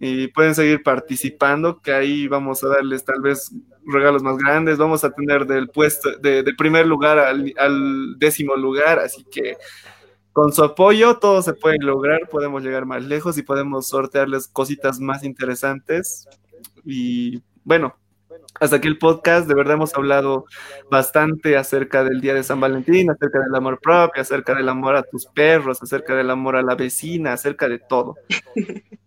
y pueden seguir participando, que ahí vamos a darles tal vez regalos más grandes, vamos a tener del puesto, de, primer lugar al, décimo lugar, así que con su apoyo todo se puede lograr, podemos llegar más lejos y podemos sortearles cositas más interesantes. Y bueno, hasta aquí el podcast, de verdad hemos hablado bastante acerca del Día de San Valentín, acerca del amor propio, acerca del amor a tus perros, acerca del amor a la vecina, acerca de todo. [laughs]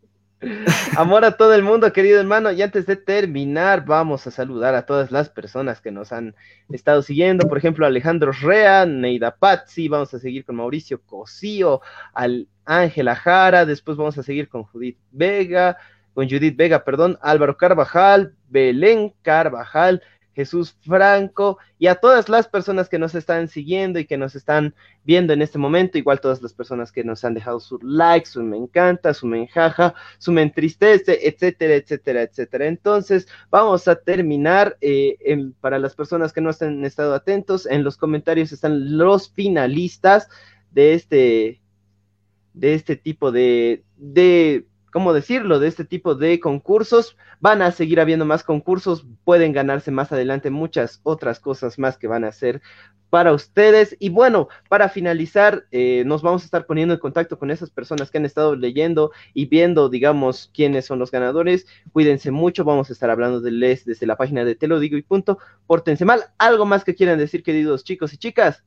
Amor a todo el mundo, querido hermano. Y antes de terminar, vamos a saludar a todas las personas que nos han estado siguiendo. Por ejemplo, Alejandro Rea, Neida Pazzi, vamos a seguir con Mauricio Cosío, al Ángela Jara, después vamos a seguir con Judith Vega, con Judith Vega, perdón, Álvaro Carvajal, Belén Carvajal, Jesús Franco y a todas las personas que nos están siguiendo y que nos están viendo en este momento, igual todas las personas que nos han dejado su like, su me encanta, su me enjaja, su me entristece, etcétera, etcétera, etcétera. Entonces, vamos a terminar. Eh, para las personas que no han estado atentos, en los comentarios están los finalistas de este, de este tipo de, de ¿cómo decirlo?, de este tipo de concursos. Van a seguir habiendo más concursos, pueden ganarse más adelante muchas otras cosas más que van a hacer para ustedes. Y bueno, para finalizar, eh, nos vamos a estar poniendo en contacto con esas personas que han estado leyendo y viendo, digamos, quiénes son los ganadores. Cuídense mucho, vamos a estar hablando de les desde la página de Te lo digo y punto. Pórtense mal. ¿Algo más que quieran decir, queridos chicos y chicas?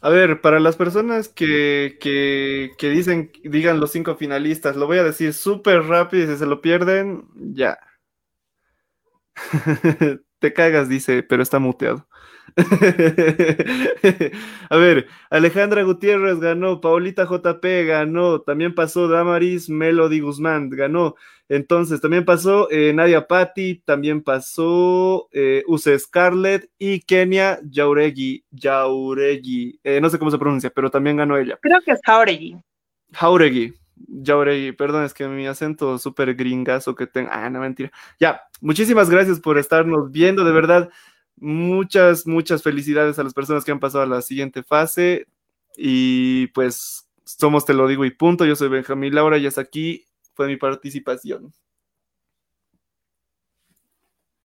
A ver, para las personas que, que, dicen, digan los cinco finalistas, lo voy a decir súper rápido y si se lo pierden, ya. [laughs] Te cagas, dice, pero está muteado. [laughs] a ver, Alejandra Gutiérrez ganó, Paulita JP ganó, también pasó Damaris Melody Guzmán, ganó. Entonces, también pasó eh, Nadia Patti, también pasó eh, Use Scarlett y Kenia Jauregui. Jauregui, eh, no sé cómo se pronuncia, pero también ganó ella. Creo que es Jauregui. Jauregui. Jauregui, perdón, es que mi acento súper gringazo que tengo. Ah, no, mentira. Ya, muchísimas gracias por estarnos viendo, de verdad. Muchas, muchas felicidades a las personas que han pasado a la siguiente fase. Y pues somos Te lo digo y punto. Yo soy Benjamín Laura y hasta aquí fue mi participación.